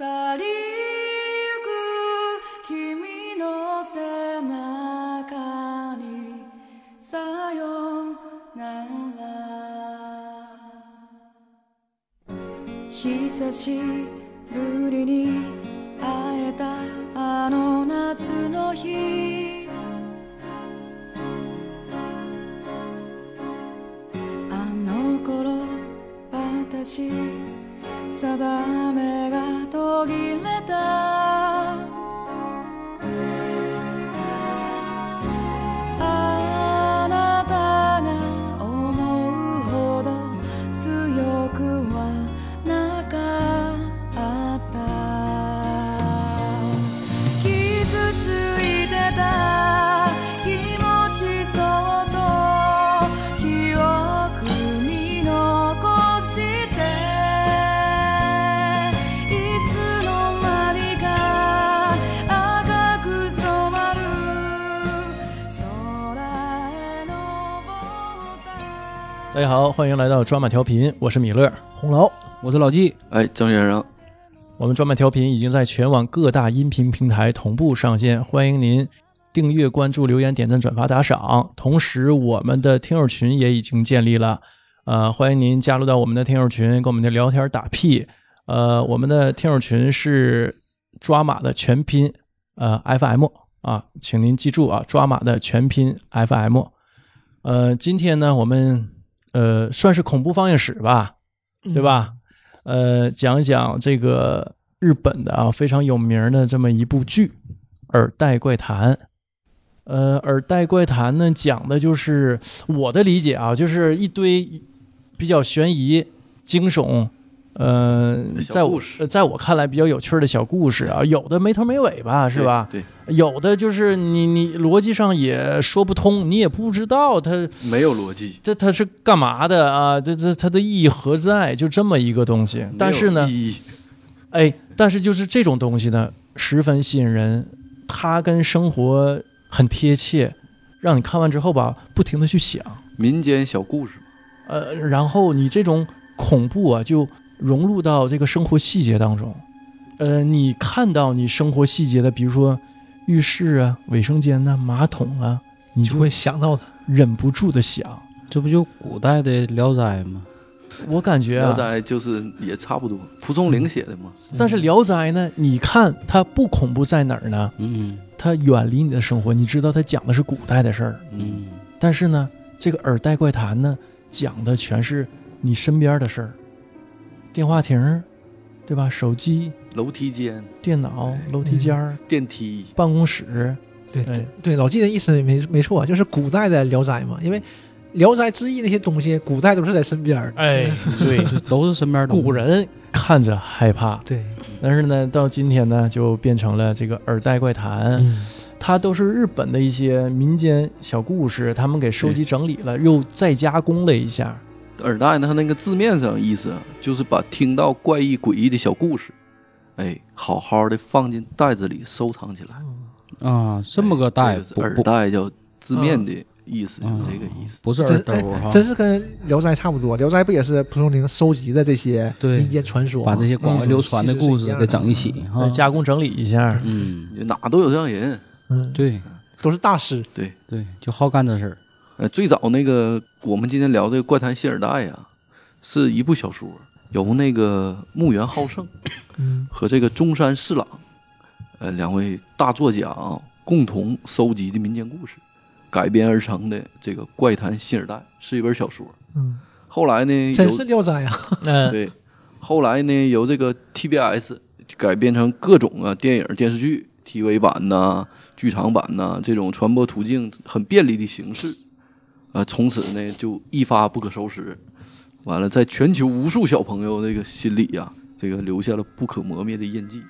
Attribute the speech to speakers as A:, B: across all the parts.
A: 去りゆく君の背中にさよなら。久しぶりに会えたあの夏の日。あの頃私定め fogilletään.
B: 大家好，欢迎来到抓马调频，我是米勒。
C: 红楼，
D: 我是老纪，
E: 哎，郑先生，
B: 我们抓马调频已经在全网各大音频平台同步上线，欢迎您订阅、关注、留言、点赞、转发、打赏。同时，我们的听友群也已经建立了，呃，欢迎您加入到我们的听友群，跟我们的聊天打屁。呃，我们的听友群是抓马的全拼，呃，FM 啊，请您记住啊，抓马的全拼 FM。呃，今天呢，我们呃算是恐怖放映史吧，对吧？呃，讲一讲这个日本的啊非常有名的这么一部剧《耳袋怪谈》。呃，《耳袋怪谈》呢，讲的就是我的理解啊，就是一堆比较悬疑、惊悚，呃，在我在我看来比较有趣的小故事啊，有的没头没尾吧，是吧？
E: 对，
B: 有的就是你你逻辑上也说不通，你也不知道它
E: 没有逻辑，
B: 这它是干嘛的啊？这这它的意义何在？就这么一个东西。但是呢哎，但是就是这种东西呢，十分吸引人，它跟生活很贴切，让你看完之后吧，不停的去想，
E: 民间小故事，
B: 呃，然后你这种恐怖啊，就融入到这个生活细节当中，呃，你看到你生活细节的，比如说浴室啊、卫生间呐、马桶啊，你就
C: 就会想到它。
B: 忍不住的想。
D: 这不就古代的《聊斋》吗？
B: 我感觉啊，
E: 聊斋就是也差不多，蒲松龄写的嘛，
B: 但是《聊斋》呢，你看它不恐怖在哪儿呢？
D: 嗯
B: 它远离你的生活，你知道它讲的是古代的事儿，
D: 嗯，
B: 但是呢，这个《耳袋怪谈》呢，讲的全是你身边的事儿，电话亭儿，对吧？手机、
E: 楼梯间、
B: 电脑、楼梯间儿、
E: 电梯，
B: 办公室，
C: 对
B: 对
C: 对，老纪的意思没没错，就是古代的《聊斋》嘛，因为《聊斋志异》那些东西，古代都是在身边儿的。
B: 哎，对，
D: 都是身边的。
B: 古人看着害怕，
C: 对，
B: 但是呢，到今天呢，就变成了这个《耳袋怪谈》。
C: 嗯，
B: 它都是日本的一些民间小故事，他们给收集整理了，又再加工了一下。
E: 耳袋呢，它那个字面上意思啊就是把听到怪异诡异的小故事，哎，好好的放进袋子里收藏起来。
D: 啊，这么个袋
E: 子耳袋叫字面的意思，就是这个意思。
D: 不是耳兜哈，
C: 真是跟《聊斋》差不多，《聊斋》不也是蒲松龄收集的这些
D: 对
C: 民间传说，
D: 把这些广为流传的故事给整一
C: 起。
B: 加工整理一下。
D: 嗯，
E: 哪都有这样人，
C: 嗯，
D: 对
C: 都是大师。
E: 对，
D: 对，就好干这事儿。
E: 呃，最早那个我们今天聊这个《怪谈新尔代》呀，是一部小说，由那个木原浩胜
C: 嗯
E: 和这个中山四郎，呃，两位大作家啊，共同收集的民间故事改编而成的这个《怪谈新尔代》，是一本小说。
C: 嗯，
E: 后来呢，
C: 真是《聊斋》啊。
B: 嗯，
E: 对，后来呢，由这个 TBS 改编成各种啊电影、电视剧、TV 版呐、剧场版呐这种传播途径很便利的形式，啊，从此呢就一发不可收拾。完了，在全球无数小朋友这个心里呀、这个留下了不可磨灭的印记。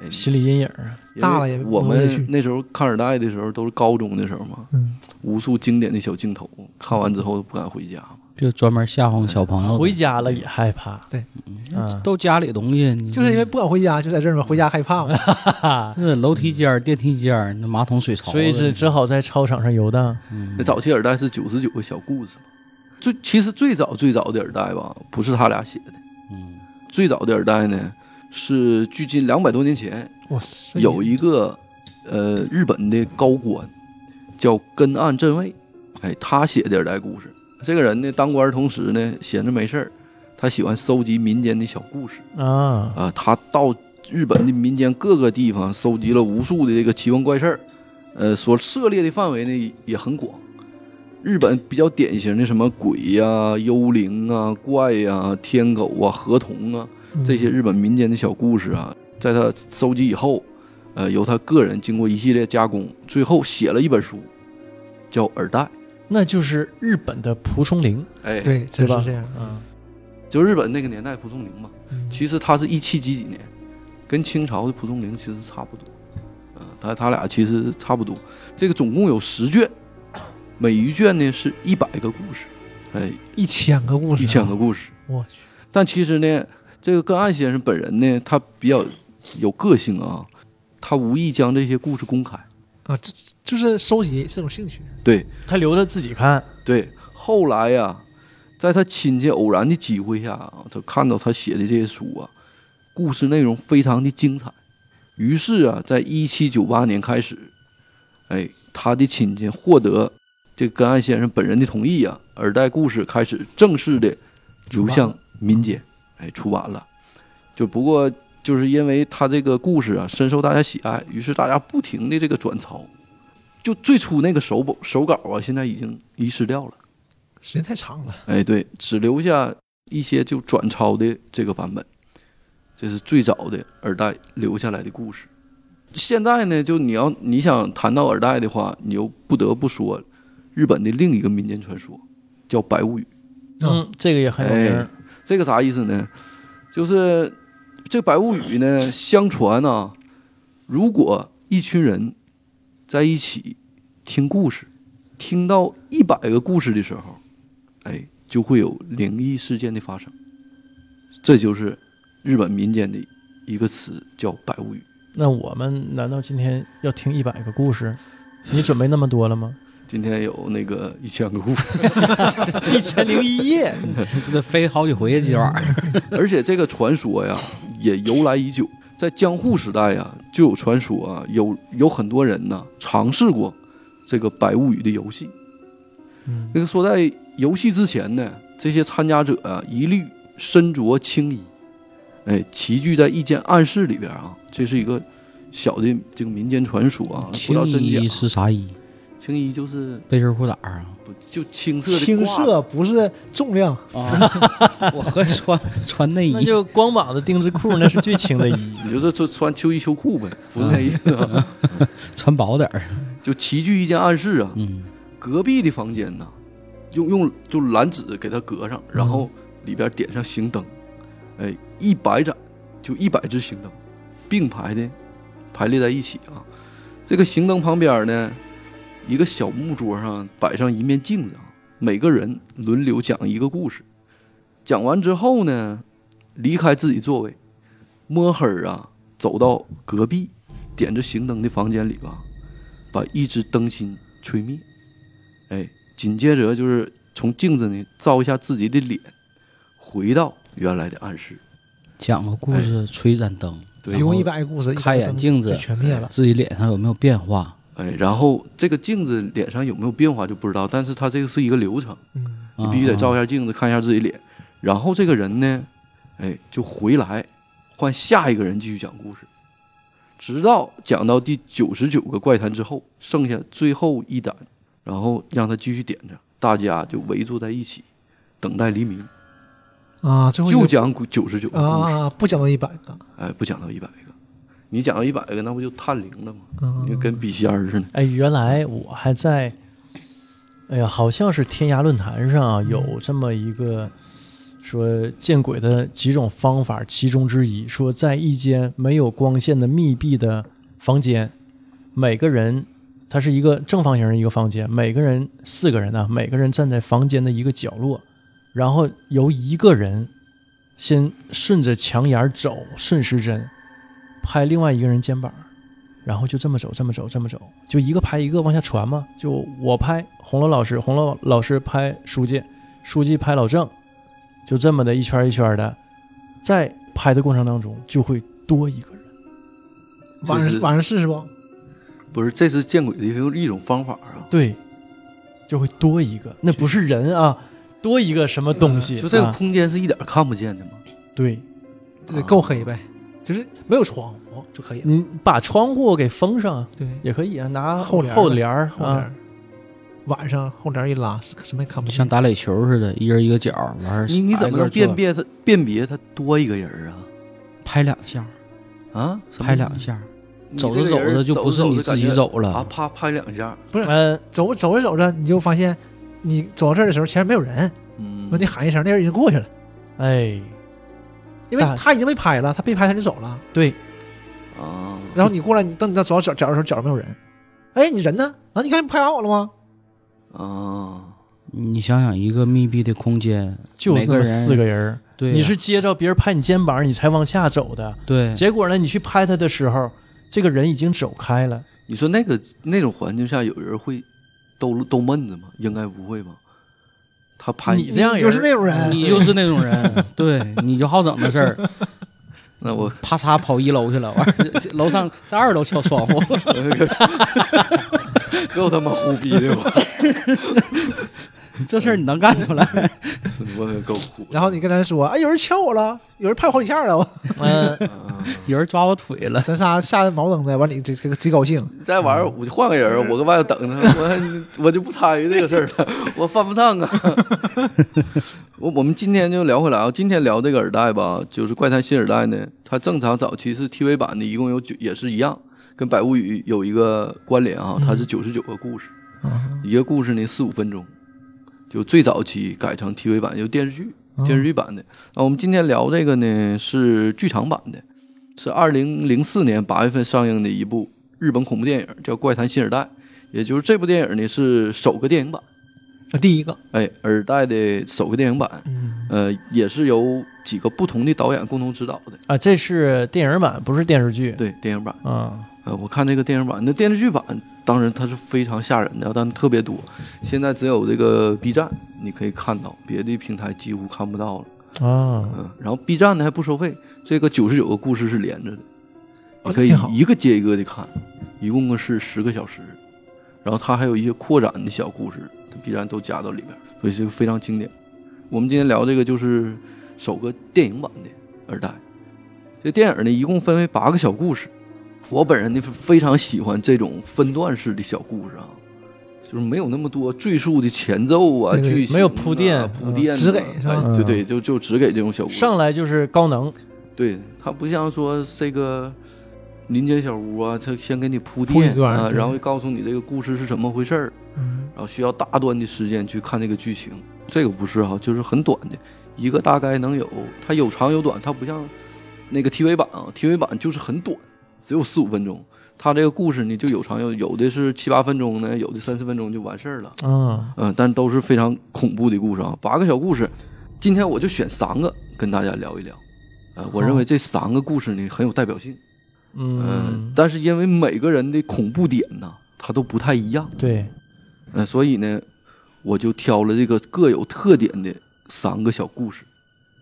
E: 哎，
B: 心理阴影儿。
E: 因为
C: 大了也
E: 我们那时候看耳袋的时候都是高中的时候嘛，
C: 嗯，
E: 无数经典的小镜头，看完之后都不敢回家嘛。
D: 就专门吓唬小朋友，
B: 回家了也害怕。
C: 对。
B: 嗯，
D: 都家里东西，
C: 就是因为不敢回家，就在这儿嘛，回家害怕嘛。
D: 是楼梯间儿、电梯间儿，那马桶水槽，
B: 所以是只好在操场上游荡。
D: 嗯。
E: 那早期耳袋是九十九个小故事嘛，最其实最早最早的耳袋吧，不是他俩写的，
D: 嗯。
E: 最早的耳袋呢是距今两百多年前，
C: 哇塞，
E: 有一个呃日本的高官叫根岸正卫，哎，他写的耳代故事。这个人呢，当官同时呢，闲着没事儿，他喜欢收集民间的小故事
B: 啊，
E: 啊、他到日本的民间各个地方收集了无数的这个奇闻怪事儿，呃，所涉猎的范围呢也很广。日本比较典型的什么鬼呀、幽灵啊、怪呀、天狗啊、河童啊，
C: 嗯
E: 这些日本民间的小故事啊，在他收集以后，呃，由他个人经过一系列加工，最后写了一本书，叫《耳袋》。
B: 那就是日本的蒲松龄，
E: 哎，，
C: 对，真
B: 吧？
C: 是这样。
B: 嗯，
E: 就日本那个年代蒲松龄嘛，
C: 嗯。
E: 其实他是一七几几年，跟清朝的蒲松龄其实差不多，嗯、他他俩其实差不多。这个总共有十卷，每一卷呢是一百个故事，哎，
C: 一千个故事，啊？
E: 一千个，故事。
C: 我去，
E: 但其实呢，这个根岸先生本人呢，他比较有个性啊，他无意将这些故事公开。
C: 啊，这就是收集这种兴趣。
E: 对
B: 他留着自己看，
E: 对，后来呀、在他亲戚偶然的机会下啊，他看到他写的这些书啊，故事内容非常的精彩。于是啊，在一七九八年开始，哎，他的亲戚获得这个根岸先生本人的同意啊，耳代故事开始正式的流向民间，哎，出版了。就不过就是因为他这个故事啊深受大家喜爱，于是大家不停的这个转抄。就最初那个手本手稿啊，现在已经遗失掉了。
C: 时间太长了，
E: 哎，对，只留下一些就转抄的这个版本，这是最早的耳带留下来的故事。现在呢，就你要你想谈到耳带的话，你又不得不说日本的另一个民间传说，叫白物语。
B: 嗯，这个也很有名儿，
E: 这个啥意思呢？就是这白物语呢，相传啊，如果一群人在一起听故事，听到一百个故事的时候，哎，就会有灵异事件的发生。这就是日本民间的一个词，叫百物语。
B: 那我们难道今天要听一百个故事？你准备那么多了吗？
E: 今天有那个一千个故事，
B: 一千零一夜，
D: 这得飞好几回呀，今晚上。
E: 而且这个传说呀，也由来已久。在江户时代呀，就有传说啊，有有很多人呢尝试过这个百物语的游戏。
B: 嗯
E: 那个说在游戏之前呢，这些参加者啊，一律身着青衣，哎，齐聚在一间暗室里边啊。这是一个小的这个民间传说啊，不知
D: 青
E: 道真假
D: 衣。是啥衣？
E: 青衣就是
D: 背心裤衩啊？
E: 不就青色的
C: 青色不是重量，
D: 啊，我和穿穿内衣。
B: 那就光膀子丁字裤，那是最轻的衣。
E: 你就是穿穿秋衣秋裤呗，不是那意思啊。
D: 穿薄点儿。
E: 就齐聚一间暗室啊，
D: 嗯，
E: 隔壁的房间呢，用用就蓝纸给它隔上，然后里边点上行灯，哎，一百盏就一百只行灯，并排的排列在一起啊。这个行灯旁边呢，一个小木桌上摆上一面镜子啊，每个人轮流讲一个故事。讲完之后呢，离开自己座位，摸黑儿啊走到隔壁点着行灯的房间里吧，把一只灯芯吹灭。哎，紧接着就是从镜子呢照一下自己的脸，回到原来的暗室。
D: 讲个故事，吹盏灯，
E: 对
C: 一，共一百个故事，
D: 开眼镜子
C: 全灭了。
D: 自己脸上有没有变化？
E: 哎，然后这个镜子脸上有没有变化就不知道，但是它这个是一个流程，
C: 嗯，
E: 你必须得照一
D: 啊
E: 下镜子看一下自己脸，然后这个人呢，哎，就回来换下一个人继续讲故事，直到讲到第九十九个怪谈之后，剩下最后一胆，然后让他继续点着，大家就围坐在一起，等待黎明，
C: 啊，最后
E: 就讲九十九个故事，
C: 啊，不讲到一百个，
E: 哎，不讲到一百个，你讲到一百个，那不就探灵了吗？
C: 嗯
E: 就跟笔仙儿似的。
B: 哎，原来我还在，哎呀，好像是天涯论坛上啊有这么一个说见鬼的几种方法，其中之一说，在一间没有光线的密闭的房间，每个人它是一个正方形的一个房间，每个人四个人啊，每个人站在房间的一个角落，然后由一个人先顺着墙沿走，顺时针拍另外一个人肩膀。然后就这么走，这么走，这么走，就一个拍一个往下传嘛。就我拍红楼老师，红楼老师拍书记，书记拍老郑，就这么的一圈一圈的，在拍的过程当中就会多一个人。
C: 晚上晚上试试不？
E: 不是，这是见鬼的一种一种方法啊！
B: 对，就会多一个，那不是人啊，多一个什么东西？
E: 就这个
B: 啊
E: 空间是一点看不见的吗？
B: 对，
C: 这得够黑呗，就是没有窗户就可以了。
B: 你把窗户给封上。啊，
C: 对，
B: 也可以啊，拿
C: 后帘
B: 后帘儿啊，
C: 晚上后帘一拉，什么也看不见。
D: 像打垒球似的，一人一个角，完事
E: 你你怎么能辨别它辨别它多一个人儿啊？
D: 拍两下，
E: 啊，
D: 拍两下，走着走着就不是你自己走了。
E: 啊，
D: 了。
E: 啪拍两下，
C: 不是
B: 嗯，
C: 走走着走着，你就发现你走到这儿的时候，前面没有人，
E: 嗯。
C: 说你喊一声，那人已经过去了，
B: 哎，
C: 因为他已经被拍了，他被拍他就走了。
B: 对，
E: 啊，
C: 然后你过来，你等你到走到角角的时候，角上没有人，哎，你人呢？啊，你看你拍完我了吗？
E: 啊，
D: 你想想，一个密闭的空间，
B: 就是那么四个人，
D: 对呀，
B: 你是接着别人拍你肩膀，你才往下走的。
D: 对
B: 结果呢，你去拍他的时候，这个人已经走开了。
E: 你说那个那种环境下有人会逗逗闷子吗？应该不会吧？他拍
B: 你这样人
C: 就是那种人，
D: 你就是那种人，对，你就好整这事儿，
E: 那我
D: 啪嚓跑一楼去了，完事楼上在二楼敲窗户，
E: 够他妈虎逼的我，
D: 这事儿你能干出来？
E: 我可够苦。
C: 然后你跟咱说，哎，有人敲我了，有人拍我好几下了，我
B: 嗯，
E: 啊
D: 有人抓我腿了，
C: 咱仨吓得毛登的，完你这这个贼高兴，
E: 再玩儿我就换个人儿，我搁外头等他，我我就不参与这个事儿了，我犯不上啊。我我们今天就聊回来啊，今天聊这个耳带吧，就是《怪谈新耳带》呢，它正常早期是 TV 版的，一共有九，也是一样，跟《百物语》有一个关联啊，它是九十九个故事，一个故事呢四五分钟，就最早期改成 TV 版，就电视剧电视剧版的。那我们今天聊这个呢是剧场版的，是二零零四年八月份上映的一部日本恐怖电影，叫《怪谈新耳袋》，也就是这部电影呢是首个电影版，
C: 第一个，
E: 哎，耳代的首个电影版，
C: 嗯，
E: 呃，也是由几个不同的导演共同指导的，
B: 啊，这是电影版，不是电视剧。
E: 对，电影版。
B: 啊，
E: 呃，我看这个电影版，那电视剧版当然它是非常吓人的，但特别多。现在只有这个 B 站你可以看到，别的平台几乎看不到了。
B: 啊，
E: 嗯，然后 B 站呢还不收费，这个九十九个故事是连着的，你可以一个接一个的看，一共是十个小时。然后它还有一些扩展的小故事，B 站都加到里边，所以这个非常经典。我们今天聊这个就是首个电影版的二代。这电影呢一共分为八个小故事，我本人呢非常喜欢这种分段式的小故事啊，就是没有那么多赘述的前奏啊、剧情啊
B: 没有铺垫
E: 铺垫啊、
C: 只给是吧？
E: 哎对对，就就只给这种小故事。
B: 上来就是高能。
E: 对，它不像说这个林间小屋啊，它先给你铺垫啊，然后告诉你这个故事是怎么回事儿，
C: 嗯。
E: 然后需要大段的时间去看这个剧情。这个不是哈、就是很短的，一个大概能有，它有长有短，它不像那个 TV 版啊，TV 版就是很短，只有四五分钟。他这个故事呢就有长有有的是七八分钟呢，有的三四分钟就完事儿了。
B: 嗯，
E: 嗯，但都是非常恐怖的故事啊，八个小故事，今天我就选三个跟大家聊一聊。呃，我认为这三个故事呢很有代表性，嗯、
B: 嗯，
E: 但是因为每个人的恐怖点呢，它都不太一样，
B: 对，
E: 嗯、所以呢，我就挑了这个各有特点的三个小故事，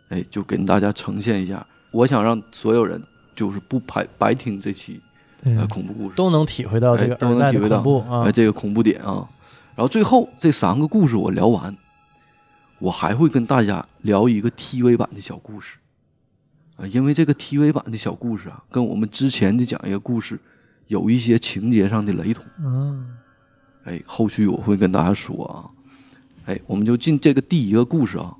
E: 哎，就跟大家呈现一下。我想让所有人就是不白白听这期呃
C: 对
E: 恐怖故事，
B: 都能体会到这个
E: 哎都能体会到
B: 恐怖啊
E: 哎，。这个恐怖点啊。然后最后这三个故事我聊完，我还会跟大家聊一个 TV 版的小故事啊，因为这个 TV 版的小故事啊，跟我们之前的讲一个故事有一些情节上的雷同。
C: 嗯，
E: 哎，后续我会跟大家说啊。哎，我们就进这个第一个故事啊。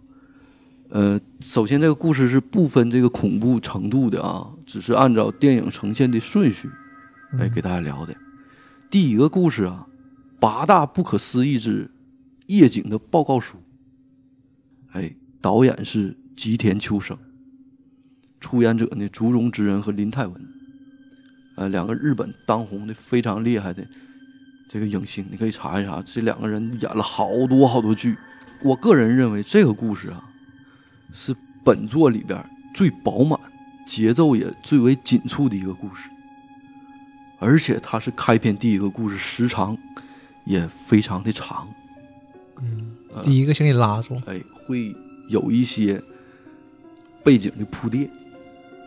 E: 呃，首先这个故事是不分这个恐怖程度的啊，只是按照电影呈现的顺序，来，给大家聊的。第一个故事啊，八大不可思议之夜景的报告书。哎，导演是吉田秋生，出演者呢竹中之人和林泰文，呃，两个日本当红的非常厉害的这个影星，你可以查一查，这两个人演了好多好多剧。我个人认为这个故事啊，是本作里边最饱满、节奏也最为紧促的一个故事，而且它是开篇第一个故事，时长也非常的长。
C: 嗯第一个先给拉住，
E: 哎，会有一些背景的铺垫，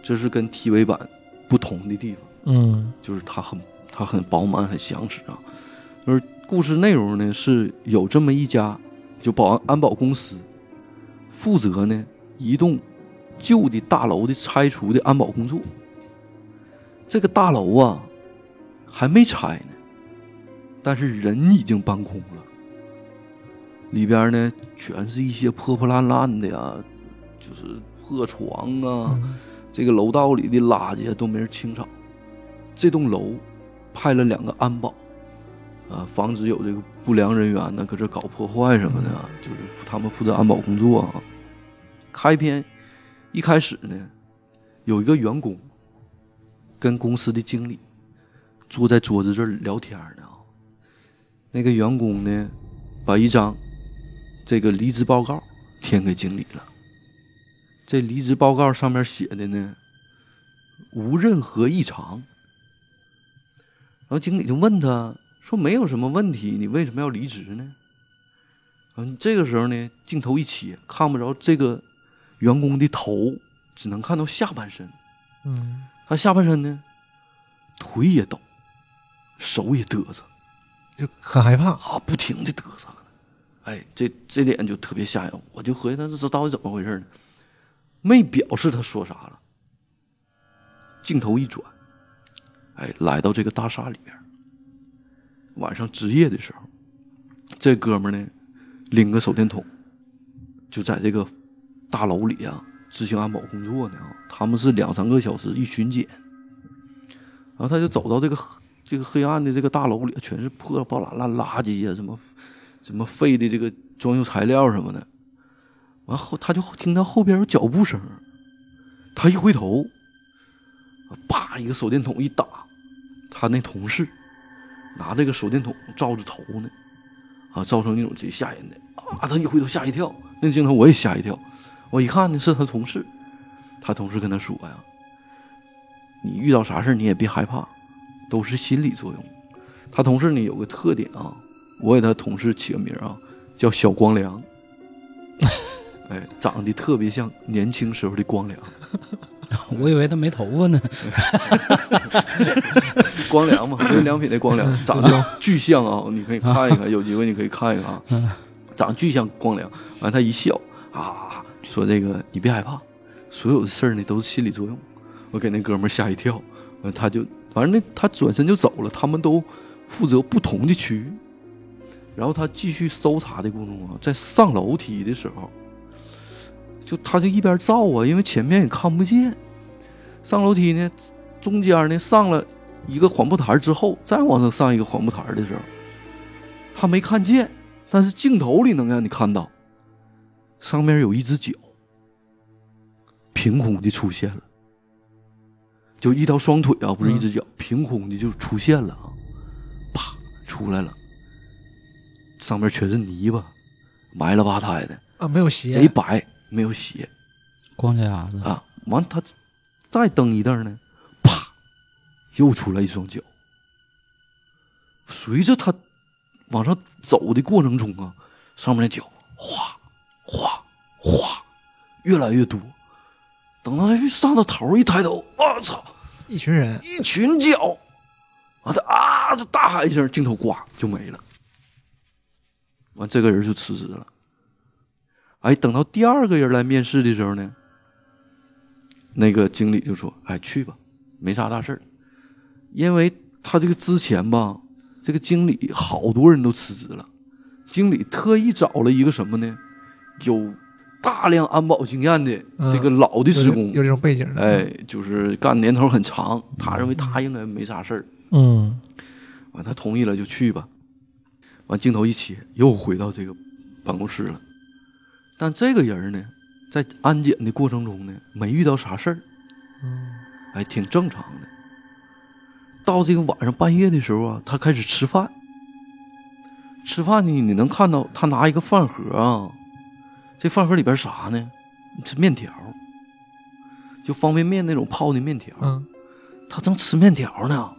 E: 这是跟 TV 版不同的地方。
B: 嗯
E: 就是它很它很饱满，很详实啊。而故事内容呢是有这么一家就保安安保公司，负责呢一栋旧的大楼的拆除的安保工作。这个大楼啊还没拆呢，但是人已经搬空了。里边呢全是一些破破烂烂的呀，就是破床啊，
C: 嗯
E: 这个楼道里的垃圾都没人清扫。这栋楼派了两个安保，啊，防止有这个不良人员呢搁这搞破坏什么的啊，就是他们负责安保工作啊。开篇一开始呢，有一个员工跟公司的经理坐在桌子这儿聊天呢。那个员工呢，把一张这个离职报告填给经理了。这离职报告上面写的呢，无任何异常。然后经理就问他说：“没有什么问题，你为什么要离职呢？”嗯，这个时候呢，镜头一切，看不着这个员工的头，只能看到下半身。
C: 嗯
E: 他下半身呢，腿也抖，手也嘚瑟
C: 就很害怕。
E: 啊，不停的嘚瑟。哎，这这点就特别吓人，我就合计他这到底怎么回事呢？没表示他说啥了。镜头一转，哎，来到这个大厦里边。晚上值夜的时候，这哥们呢，拎个手电筒，就在这个大楼里啊执行安保工作呢。他们是两三个小时一巡检，然后他就走到这个 这个黑暗的这个大楼里，全是破破烂烂垃圾呀，什么什么废的这个装修材料什么的。完后，他就听到后边有脚步声，他一回头，叭一个手电筒一打，他那同事拿这个手电筒照着头呢，啊，照成那种贼吓人的啊！他一回头吓一跳，那镜头我也吓一跳，我一看呢是他同事，他同事跟他说呀：“你遇到啥事儿你也别害怕，都是心理作用。”他同事呢有个特点啊，我给他同事起个名啊，叫小光良。哎，长得特别像年轻时候的光良，
D: 我以为他没头发呢。
E: 光良嘛，无印良品的光良，长得巨像啊！你可以看一看，有机会你可以看一看啊，长得巨像光良。完，他一笑啊，说这个你别害怕，所有的事儿呢都是心理作用。我给那哥们儿吓一跳，完他就反正那他转身就走了，他们都负责不同的区域。然后他继续搜查的过程中啊，在上楼梯的时候，就他就一边照啊，因为前面也看不见。上楼梯呢，中间呢上了一个缓步台之后，再往上上一个缓步台的时候，他没看见，但是镜头里能让你看到，上面有一只脚，凭空的出现了，就一条双腿啊，不是一只脚，凭空的就出现了啊，啪出来了，上面全是泥巴，埋了吧胎的，
C: 啊，没有鞋，
E: 贼白，没有鞋
D: 光脚丫子，
E: 啊。完他再蹬一蹬呢，啪，又出来一双脚。随着他往上走的过程中啊，上面的脚哗哗哗越来越多。等到他上到头一抬头，我操，
C: 一群人，
E: 一群脚！完他啊，就大喊一声，镜头呱就没了。完，这个人就辞职了。哎，等到第二个人来面试的时候呢，那个经理就说：“哎，去吧，没啥大事儿。”因为他这个之前吧，这个经理好多人都辞职了，经理特意找了一个什么呢？有大量安保经验的这个老的职工，
C: 有有这种背景，
E: 哎，就是干年头很长，他认为他应该没啥事儿，
B: 嗯
E: 完他同意了就去吧。完镜头一切，又回到这个办公室了。但这个人呢，在安检的过程中呢，没遇到啥事儿，
C: 嗯，
E: 哎，挺正常的。到这个晚上半夜的时候啊，他开始吃饭。吃饭呢，你能看到他拿一个饭盒啊，这饭盒里边啥呢？吃面条，就方便面那种泡的面条。
C: 嗯，
E: 他正吃面条呢，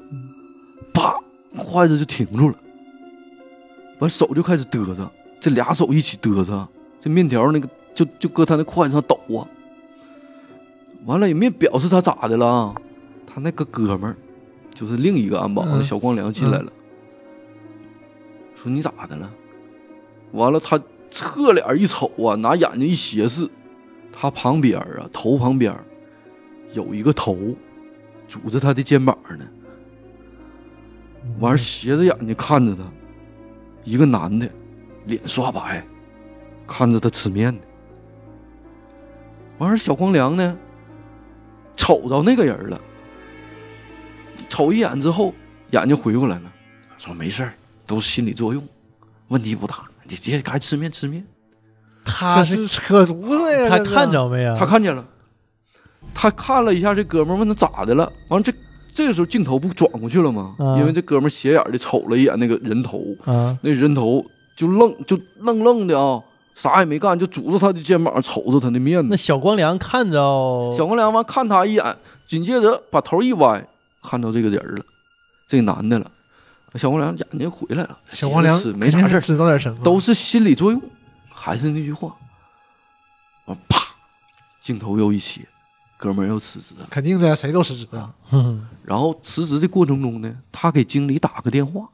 E: 啪，筷子就停住了，完手就开始嘚瑟，这俩手一起嘚瑟，这面条那个就就搁他那筷子上抖啊，完了也没表示他咋的了啊，他那个哥们儿就是另一个安保的
C: 嗯
E: 小光良进来了，说你咋的了？完了他侧脸一瞅啊，拿眼睛一斜视，他旁边啊头旁边有一个头拄着他的肩膀呢，完斜着眼睛看着他，一个男的，脸刷白，看着他吃面呢。完事小光良呢，瞅着那个人了，瞅一眼之后，眼睛回过来了，说没事，都是心理作用，问题不大，你直接该吃面吃面。
B: 他是
C: 是扯犊子呀！
B: 他看着没啊？
E: 他看见了，他看了一下这哥们儿，问他咋的了。完了这这个时候镜头不转过去了吗？
B: 啊
E: 因为这哥们儿斜眼的瞅了一眼那个人头，
B: 啊，
E: 那人头就愣就愣愣的啊，啥也没干，就拄着他的肩膀瞅着他的面
B: 那。小光良看着
E: 小光良完看他一眼，紧接着把头一歪，看到这个人了，这个男的了。小光良眼睛回来了，
C: 小光良
E: 接着吃没啥事儿，
C: 知道点什么，
E: 都是心理作用。还是那句话，完啪，镜头又一切，哥们儿又辞职了。
C: 肯定的呀，谁都辞职啊。
B: 哼
E: 然后辞职的过程中呢，他给经理打个电话，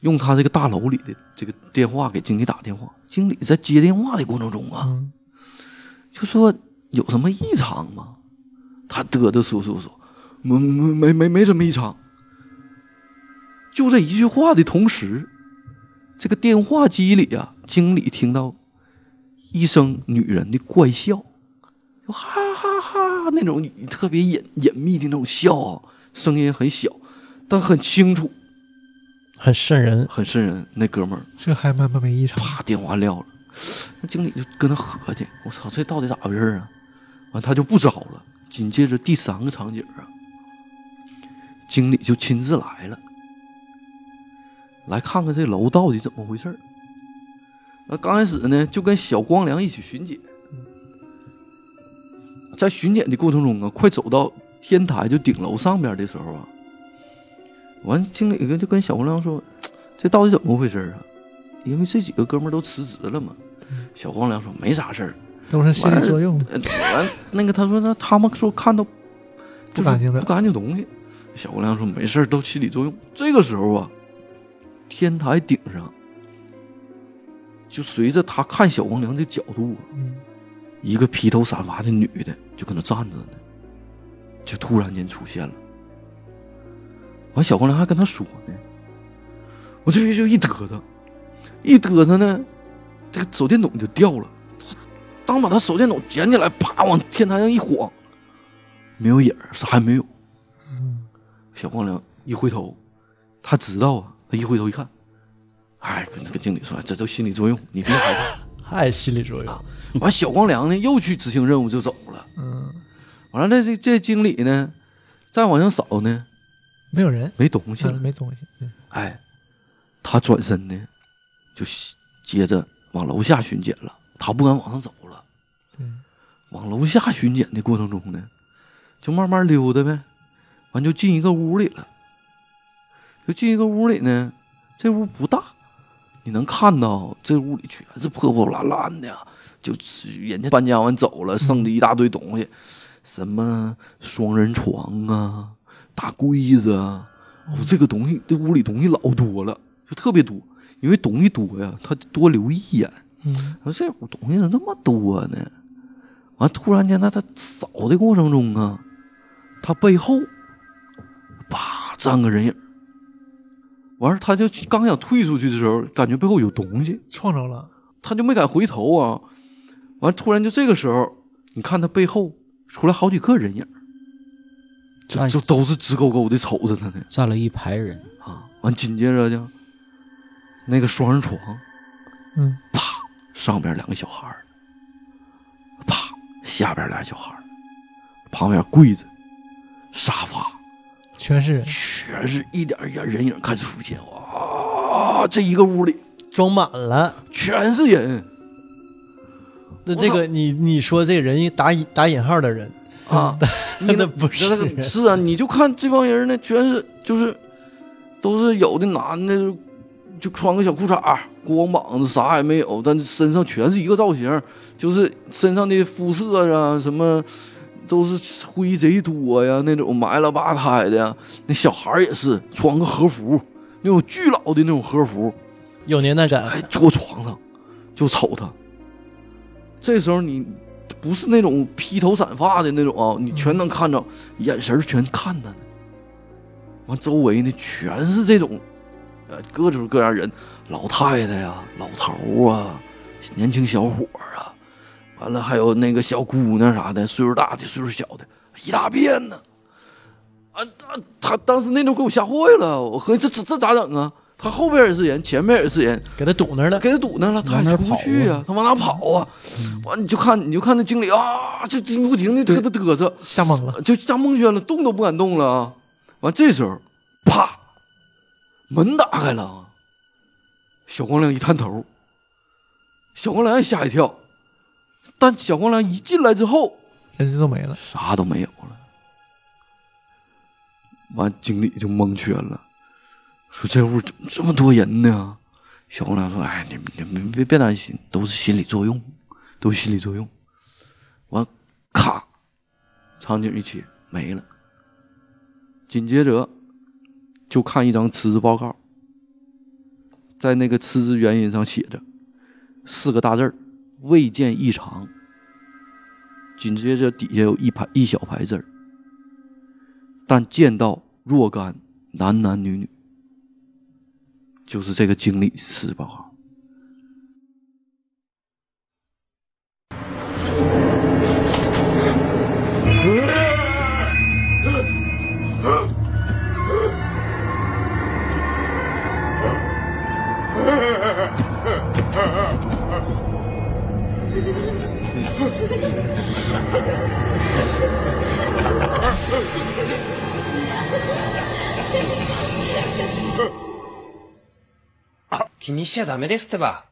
E: 用他这个大楼里的这个电话给经理打电话。经理在接电话的过程中啊，
B: 嗯
E: 就说有什么异常吗？他嘚嘚嗦嗦说，没没没没没什么异常。就这一句话的同时，这个电话机里啊，经理听到一声女人的怪笑，就哈哈哈那种特别隐隐秘的那种笑啊，声音很小，但很清楚，
B: 很瘆人。
E: 很瘆人。那哥们儿
C: 这还慢慢没异常。
E: 啪电话撂了，那经理就跟他合计，我操，这到底咋回事啊？完他就不找了。紧接着第三个场景啊，经理就亲自来了，来看看这楼到底怎么回事儿。那刚开始呢，就跟小光良一起巡检，在巡检的过程中啊，快走到天台就顶楼上边的时候啊，完经理跟就跟小光良说：“这到底怎么回事儿啊？”因为这几个哥们儿都辞职了嘛。小光良说没啥事儿，
C: 都是心理作用，
E: 呃完那个他说那他们说看到
C: 不干净的
E: 不干净东西。小光良说没事儿，都心理作用。这个时候啊，天台顶上就随着他看小光良的角度啊，
C: 嗯，
E: 一个披头散发的女的就搁那站着呢，就突然间出现了。完，小光良还跟他说呢，我这就一嘚瑟，一嘚瑟呢，这个手电筒就掉了。当把他手电筒捡起来，啪往天台上一晃，没有影儿，啥也没有。小光良一回头，他知道啊，他一回头一看，哎，跟那个经理说，这都心理作用，你别害怕。
B: 太心理作用。
E: 完，小光良呢又去执行任务就走了。
C: 嗯，
E: 完了，这这经理呢，再往上扫呢，
C: 没有人，
E: 没东西了。
C: 嗯没东西。嗯
E: 哎，他转身呢，就接着往楼下巡检了。他不敢往上走了。
C: 嗯
E: 往楼下巡检的过程中呢，就慢慢溜达呗。完就进一个屋里了。就进一个屋里呢，这屋不大，你能看到这屋里全是破破烂烂的，就是人家搬家完走了，剩的一大堆东西，什么双人床啊、大柜子啊，哦，这个东西这屋里东西老多了，就特别多。因为东西多呀，他多留一眼。
C: 嗯，
E: 说这屋东西怎么那么多呢？完，突然间，在他扫的过程中啊，他背后，啪站个人影儿。完事儿他就刚想退出去的时候，感觉背后有东西，
C: 撞着了。
E: 他就没敢回头啊。完，突然就这个时候，你看他背后出来好几个人影儿，就都是直勾勾的瞅着他呢
D: 站了一排人，
E: 啊。完，紧接着就那个双人床，
C: 嗯，啪
E: 上边两个小孩儿，啪，下边俩小孩儿，旁边柜子、沙发，
C: 全是人。
E: 全是一点一点人影开始出现。哇，这一个屋里
B: 装满了。
E: 全是人
B: 那这个你你说这个人打引打引号的人，
E: 啊！
B: 那
E: 那
B: 不是
E: 那是啊，你就看这帮人呢，全是就是都是有的男的就就穿个小裤衩儿，光膀子啥也没有，但身上全是一个造型，就是身上的肤色啊什么。都是灰贼多呀，那种埋了吧胎的呀。那小孩儿也是穿个和服，那种巨老的那种和服，
B: 有年代感。
E: 还，坐床上就瞅他。这时候你不是那种披头散发的那种啊，你全能看着，眼神儿全看他呢。完周围呢全是这种，呃，各种各样人，老太太呀，老头儿啊，年轻小伙儿啊。完了，还有那个小姑娘啥的，岁数大的，岁数小的，一大片呢。啊，他他当时那都给我吓坏了，我合计这这这咋整啊？他后边也是人，前面也是人，
B: 给他堵那儿了。
E: 给他堵那了，他还出不去啊，他往哪跑啊？完你就看你就看那经理啊，就就不停的跟他嘚瑟，
C: 吓懵了。
E: 就吓蒙圈了，动都不敢动了啊。完这时候，啪，门打开了啊，小光亮一探头，小光亮也吓一跳。但小光良一进来之后，
C: 人都没了，
E: 啥都没有了。完，经理就蒙圈了，说这屋怎么这么多人呢？小光良说：“哎，你你别别别担心，都是心理作用，都是心理作用。”完，咔，场景一切没了。紧接着就看一张辞职报告，在那个辞职原因上写着四个大字儿。未见异常，紧接着底下有一排一小排字儿，但见到若干男男女女，就是这个经理辞报告。
F: 気にしちゃダメですってば。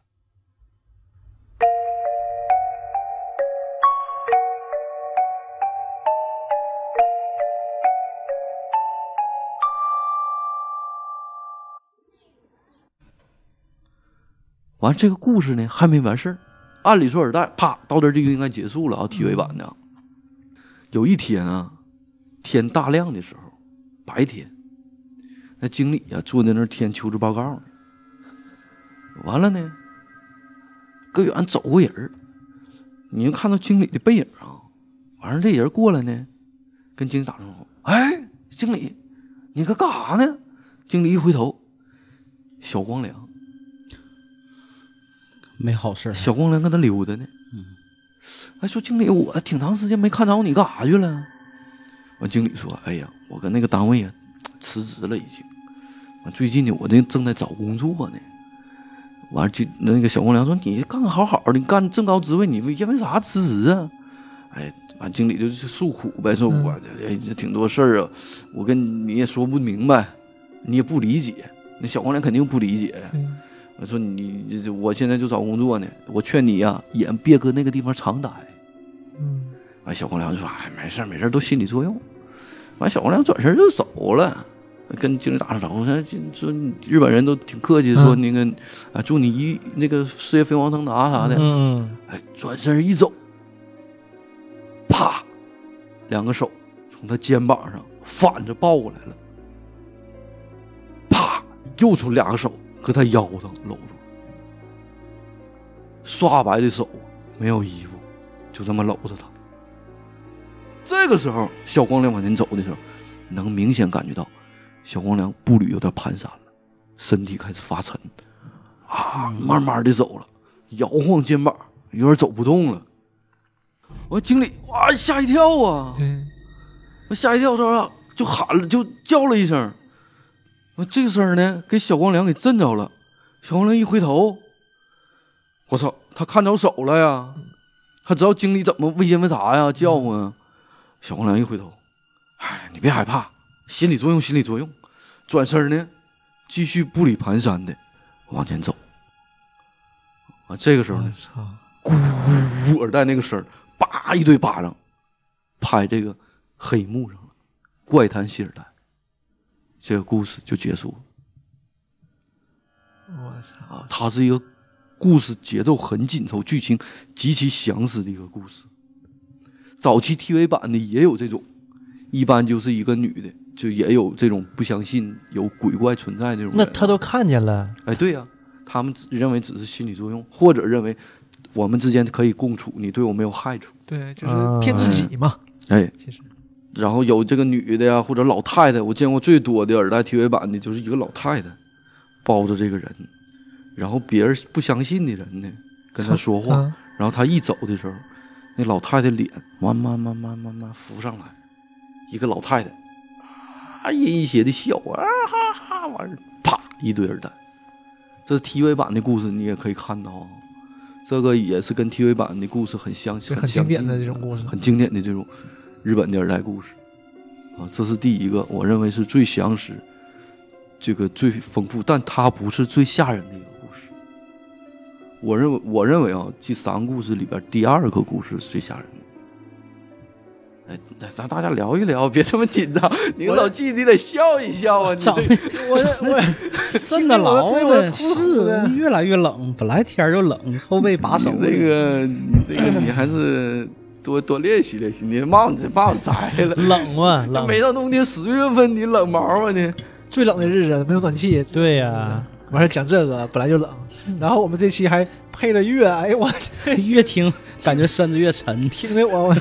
E: 完，这个故事呢还没完事儿。 按理说耳带啪到这就应该结束了啊，TV 版的。有一天啊，天大亮的时候，白天，那经理啊坐在那儿填求职报告呢。完了呢，搁远走个人儿，你就看到经理的背影啊。完了，这人过来呢，跟经理打招呼：“哎，经理，你搁干啥呢？”经理一回头，小光良。
D: 没好事
E: 小光良搁那溜达呢。嗯，哎，说经理，我挺长时间没看着你，干啥去了？完，经理说：“哎呀，我跟那个单位啊辞职了，已经。完，最近呢，我这正在找工作呢。完，就那个小光良说：‘你干的好好的，你干这么高职位，你因为啥辞职啊？’哎，完，经理就诉苦呗，说我这这挺多事儿啊，我跟你也说不明白，你也不理解。那小光良肯定不理解。”我说你这我现在就找工作呢，我劝你呀，也别搁那个地方常待。
C: 嗯，
E: 完小光良就说：“哎，没事没事都心理作用。”完小光良转身就走了，跟经理打声招呼，说：“说日本人都挺客气，说那个啊，祝你一那个事业飞黄腾达啥的。”
B: 嗯，
E: 哎，转身一走，啪，两个手从他肩膀上反着抱过来了，啪，又出两个手。搁他腰上搂住，刷白的手，没有衣服，就这么搂着他。这个时候，小光良往前走的时候，能明显感觉到小光良步履有点蹒跚了，身体开始发沉，啊，慢慢的走了，摇晃肩膀，有点走不动了。我经理哇吓一跳啊，我吓一跳，说啥就喊了，就叫了一声。我这个声呢，给小光良给震着了。小光良一回头，我操，他看着手了呀！他知道经理怎么为因为啥呀叫唤。小光良一回头，哎，你别害怕，心理作用，心理作用。转身呢，继续步履蹒跚的往前走。啊，这个时候呢，咕，耳带那个声叭一堆巴掌拍这个黑幕上了，怪谈希尔代。这个故事就结束了。
C: 我操，
E: 啊，它是一个故事节奏很紧凑、剧情极其详实的一个故事。早期 TV 版的也有这种，一般就是一个女的，就也有这种不相信有鬼怪存在这种。
B: 那他都看见了，
E: 哎，对呀、他们只认为只是心理作用，或者认为我们之间可以共处，你对我没有害处。
C: 对，就是骗自己嘛。
E: 哎，
C: 其实
E: 然后有这个女的呀，或者老太太，我见过最多的耳带 TV 版的就是一个老太太抱着这个人，然后别人不相信的人呢跟她说话，
C: 啊。
E: 然后她一走的时候，那老太太脸慢慢慢慢慢慢浮上来，一个老太太啊阴邪的笑啊哈哈，完事儿啪一堆耳带，这是 TV 版的故事，你也可以看到。啊，这个也是跟 TV 版的故事很相
C: 像
E: 很
C: 很经典的这种故事。
E: 很经典的这种日本的二代故事啊，这是第一个，我认为是最详实、这个最丰富，但它不是最吓人的一个故事。我认为，我认为啊，这三个故事里边，第二个故事最吓人的。哎，咱咱大家聊一聊，别这么紧张。你个老记，你得笑一笑啊！你
D: 长
E: 这
C: 我我
D: 真的老
C: 对我
D: 是越来越冷，本来天儿就冷，后背把手
E: 你这个，你这个，你还是多多练习练习。你帽子帽子 摘了，
B: 冷啊冷，
E: 没到冬天十月份，你冷毛啊你！
C: 最冷的日子没有暖气，
B: 对呀、
C: 完事儿讲这个本来就冷，然后我们这期还配了乐，哎呦我
D: 越听感觉身子越沉，
C: 听得我我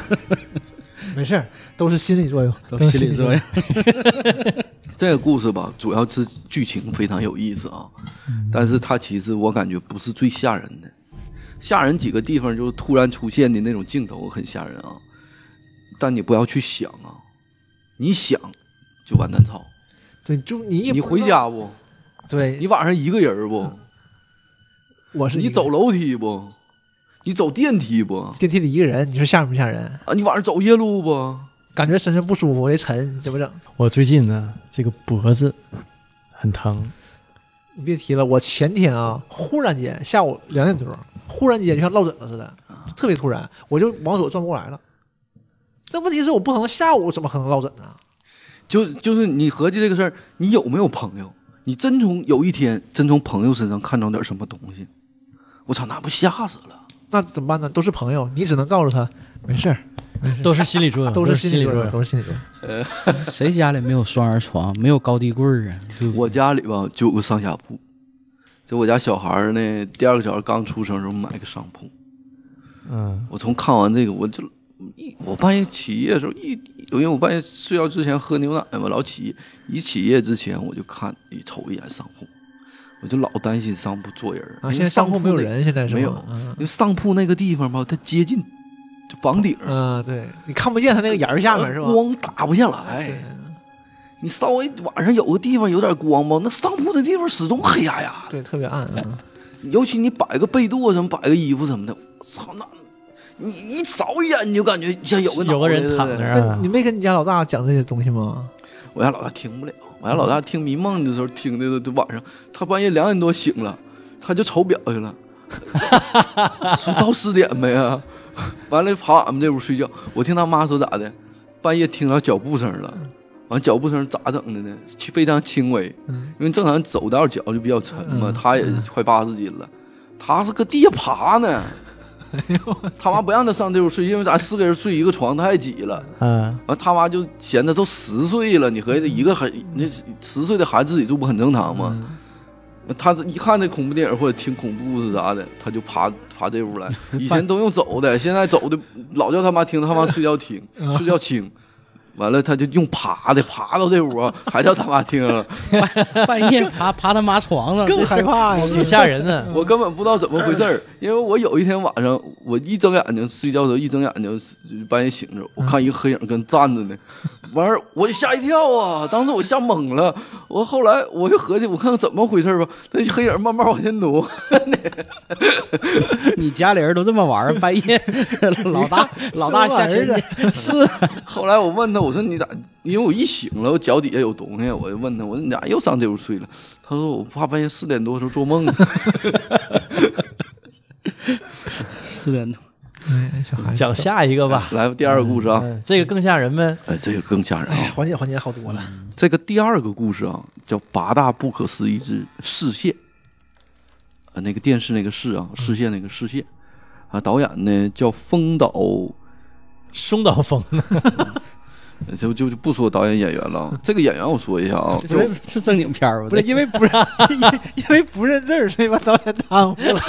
C: 没事儿，都是心理作用，
D: 都
C: 是
D: 心理作用。
E: 这个故事吧，主要是剧情非常有意思啊，但是它其实我感觉不是最吓人的，吓人几个地方就是突然出现的那种镜头很吓人啊，但你不要去想啊，你想就完蛋操，
C: 对，就你也
E: 你回家不？
C: 对
E: 你晚上一个人不？你
C: 我是你
E: 走楼梯不？你走电梯不？
C: 电梯里一个人，你说吓人不吓人？
E: 啊，你晚上走夜路不？
C: 感觉身上不舒服，我也沉，怎么整？
B: 我最近呢，这个脖子很疼，
C: 你别提了，我前天啊，忽然间下午两点多，忽然间就像落枕了似的，特别突然，我就往左转不过来了。但问题是我不可能下午怎么可能落枕呢？
E: 就就是你合计这个事儿，你有没有朋友？你真从有一天真从朋友身上看着点什么东西，我操，那不吓死了！
C: 那怎么办呢？都是朋友，你只能告诉他没事儿，
B: 都是心理作用，
C: 都
B: 是
C: 是心理作用。都是心理作用。
D: 谁家里没有双人床，没有高低柜儿啊？对对
E: 我家里吧就有个上下铺，就我家小孩儿呢，第二个小孩刚出生的时候买个上铺。
B: 嗯，
E: 我从看完这个，我就一我半夜起夜的时候，一因为我半夜睡觉之前喝牛奶嘛，老起夜，一起夜之前我就看一瞅一眼上铺，我就老担心上铺坐人
C: 啊，现在上铺没有，人，现在是
E: 没有
C: 嗯
E: 因为上铺那个地方吧，它接近就房顶，
C: 嗯，对你看不见他那个檐儿下面是吧？
E: 光打不下
C: 对
E: 来。你稍微晚上有个地方有点光吧，那上铺的地方始终黑压压的。
C: 对，特别暗。嗯
E: 尤其你摆个被垛什么，摆个衣服什么的，我操，那你一扫一眼你就感觉像有个
B: 有个人躺着啊
C: 那你，没跟你家老大讲这些东西吗？
E: 我家老大听不了，我家老大听迷梦的时候听的都都晚上，他半夜两点多醒了，他就瞅表去了，说到四点没啊？完了跑俺们这屋睡觉，我听他妈说咋的，半夜听到脚步声了，完脚步声咋整的呢？其非常轻微，
C: 嗯，
E: 因为正常走道脚就比较沉嘛，
C: 嗯
E: 他也快八十斤了，他是搁地下爬呢。他妈不让他上这屋睡，因为咱四个人睡一个床太挤了。
B: 嗯，
E: 完他妈就嫌他都十岁了，你合计一个孩那十岁的孩子自己住不很正常吗？他这一看这恐怖电影或者听恐怖故事啥的，他就爬爬这屋来。以前都用走的，现在走的老叫他妈听，他妈睡觉听，睡觉轻。完了，他就用爬的，爬到这屋啊，还叫他妈听了。
D: 半夜爬爬他妈床上，
C: 更害怕呀！
B: 挺吓人的。
E: 我根本不知道怎么回事儿，因为我有一天晚上，我一睁眼睛睡觉的时候，一睁眼睛半夜醒着，我看一个黑影跟站着呢，完事儿我就吓一跳啊！当时我吓懵了，我后来我就合计，我看看怎么回事儿吧，那黑影慢慢往前挪，
D: 你家里人都这么玩儿，半夜老大老大下
C: 生
D: 去是
E: 后来我问他，我说你咋？因为我一醒了，我脚底下有东西，我就问他，我说你咋又上这屋睡了？他说我怕半夜四点多的时候做梦。
D: 四点多，
C: 哎，小孩
B: 讲下一个吧。
E: 来吧，第二个故事啊，
B: 嗯，这个更吓人呗。
E: 哎，这个更吓人
C: 哎呀
E: 啊！，
C: 缓解缓解好多了。
E: 这个第二个故事啊，叫八大不可思议之视线。呃，那个电视那个视啊，视线那个视线啊，导演呢叫丰岛，
B: 松岛枫，
E: 呃 就就就不说导演演员了。这个演员我说一下啊，
D: 这这这正经片儿吧？
C: 不是因为不是因因为不认字儿，所以把导演耽误了。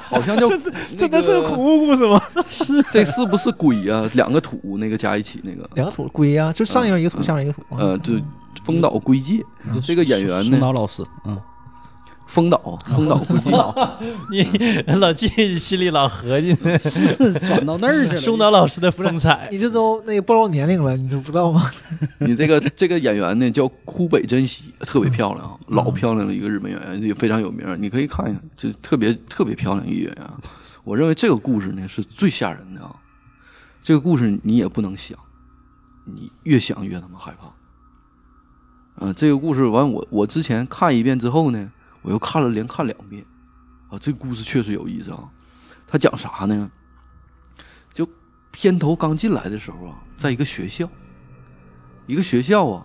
E: 好像叫
C: 这是真的是个恐怖故事吗？
E: 这是不是龟啊？两个土那个加一起那个，
C: 两个土龟呀，就上面一个土，下面一个土。
E: 呃，就丰岛龟介这个演员呢，
D: 丰岛老师，嗯，
E: 丰岛丰岛龟介，
B: 你老季心里老合计呢。
D: 是 转到那儿去了。
B: 松岛老师的风采，
C: 你这都那个暴露年龄了，你都不知道吗？
E: 你这个这个演员呢叫枯北真希，特别漂亮啊，老漂亮的一个日本演员，也非常有名，你可以看一下，就特别特别漂亮一个演员啊。我认为这个故事呢是最吓人的啊，这个故事你也不能想，你越想越他妈害怕。嗯，这个故事完我我之前看一遍之后呢，我又看了连看两遍，啊，这故事确实有意思啊。他讲啥呢？就片头刚进来的时候啊，在一个学校，一个学校啊，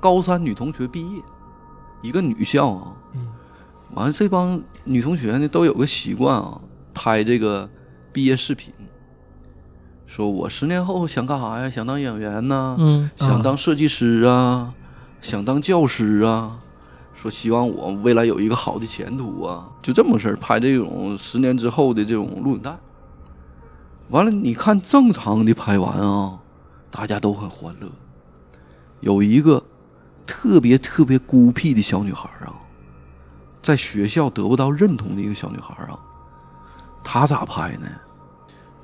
E: 高三女同学毕业，一个女校啊，完了这帮女同学呢都有个习惯啊，拍这个毕业视频，说我十年后想干啥呀？想当演员呐，
B: 嗯
E: 想当设计师啊，想当教师啊，说希望我未来有一个好的前途啊，就这么事儿，拍这种十年之后的这种录影带。完了，你看正常的拍完啊，大家都很欢乐。有一个特别特别孤僻的小女孩啊，在学校得不到认同的一个小女孩啊，她咋拍呢？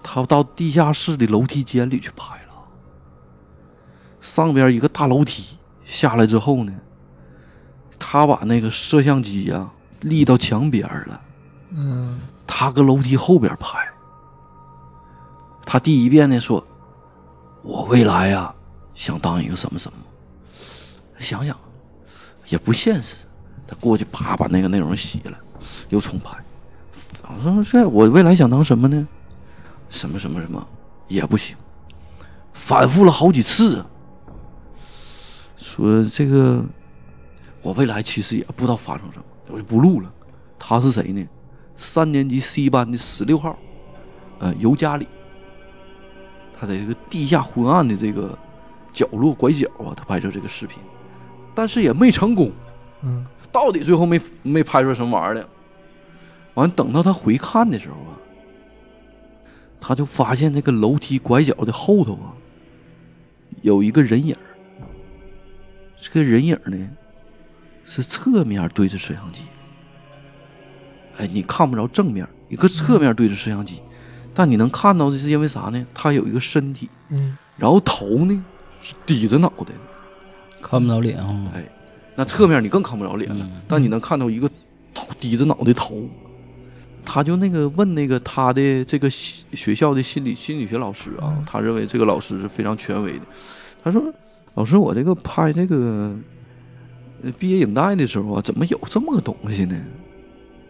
E: 她到地下室的楼梯间里去拍了。上边一个大楼梯下来之后呢，他把那个摄像机呀、立到墙边了。
C: 嗯，
E: 他搁楼梯后边拍。他第一遍呢说：“我未来呀、想当一个什么什么。”想想也不现实，他过去啪把那个内容洗了，又重拍。我说这我未来想当什么呢？什么什么什么也不行，反复了好几次。说这个我未来其实也不知道发生什么，我就不录了。他是谁呢？三年级 C 班的十六号，呃，尤加里。他在这个地下昏暗的这个角落拐角啊，他拍摄这个视频，但是也没成功。
C: 嗯，
E: 到底最后没没拍出什么玩意儿来。完，等到他回看的时候啊，他就发现这个楼梯拐角的后头啊，有一个人影儿这个人影儿呢，是侧面对着摄像机。哎，你看不着正面，一个侧面对着摄像机，但你能看到的是因为啥呢？他有一个身体，
C: 嗯，
E: 然后头呢是低着脑袋的。
D: 看不着脸啊。
E: 哎，那侧面你更看不着脸了，
D: 嗯
E: 但你能看到一个头低着脑袋头。他就那个问那个他的这个学校的心理心理学老师啊，他认为这个老师是非常权威的。他说：“老师，我这个拍这个呃毕业影带的时候啊，怎么有这么个东西呢？”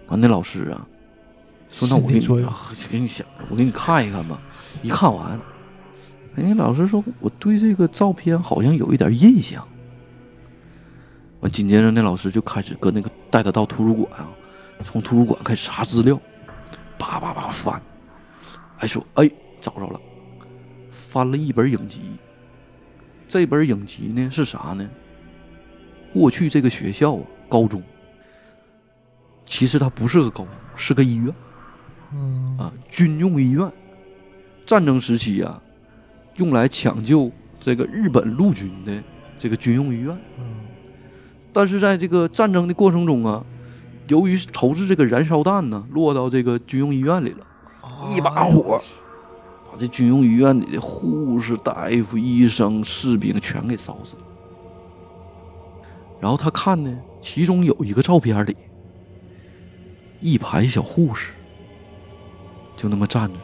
E: 完，那老师啊说：“那我给你啊给你想，我给你看一看吧。”一看完，人家老师说：“我对这个照片好像有一点印象。”完，紧接着那老师就开始搁那个带他到图书馆啊，从图书馆开始查资料，叭叭叭翻，还说哎找着了，翻了一本影集。这本影集呢是啥呢？过去这个学校啊，高中，其实它不是个高中，是个医院。
C: 嗯。
E: 啊，军用医院。战争时期啊，用来抢救这个日本陆军的这个军用医院。但是在这个战争的过程中啊，由于投掷这个燃烧弹呢，落到这个军用医院里了，一把火。把这军用医院里的护士、大夫、医生、士兵全给烧死了。然后他看呢，其中有一个照片里，一排小护士就那么站着，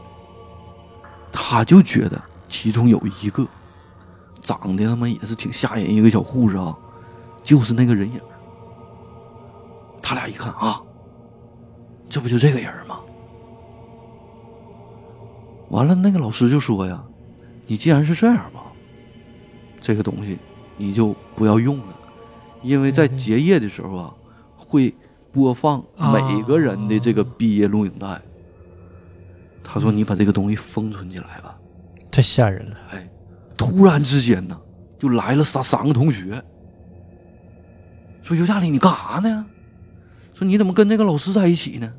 E: 他就觉得其中有一个长得他妈也是挺吓人一个小护士啊，就是那个人影。他俩一看啊，这不就这个人吗？完了，那个老师就说呀：“你既然是这样吧，这个东西你就不要用了，因为在结业的时候啊，会播放每个人的这个毕业录影带。他说：“你把这个东西封存起来吧。
B: 太吓人了。
E: 哎，突然之间呢，就来了三三个同学，说：“尤佳丽，你干啥呢？说你怎么跟那个老师在一起呢？”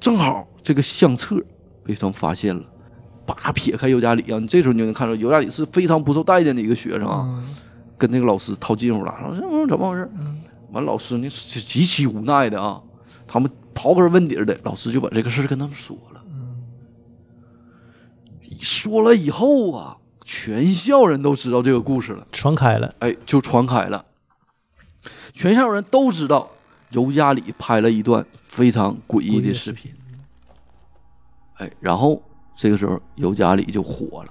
E: 正好这个相册被他们发现了，叭撇开尤佳里啊，你这时候你就能看出尤佳里是非常不受待见的一个学生啊，
C: 嗯
E: 跟那个老师套近乎了，说这怎么回事？完，老师呢是极其无奈的啊，他们刨根问底的，老师就把这个事儿跟他们说了。说了以后啊，全校人都知道这个故事了，
B: 传开了，
E: 哎，就传开了。全校人都知道尤加里拍了一段非常诡异的视频，哎，然后这个时候尤加里就火了。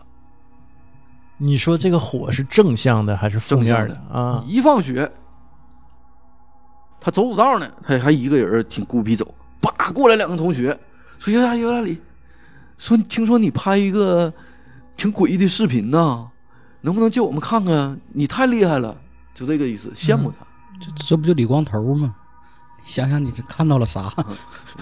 B: 你说这个火是正向的还是负面的啊？
E: 一放学，他走走道呢，他还一个人挺孤僻走，叭过来两个同学说：“尤大尤加里，说听说你拍一个挺诡异的视频呢，能不能借我们看看？你太厉害了，就这个意思，羡慕他。
D: 这这不就李光头吗？你想想，你是看到了啥？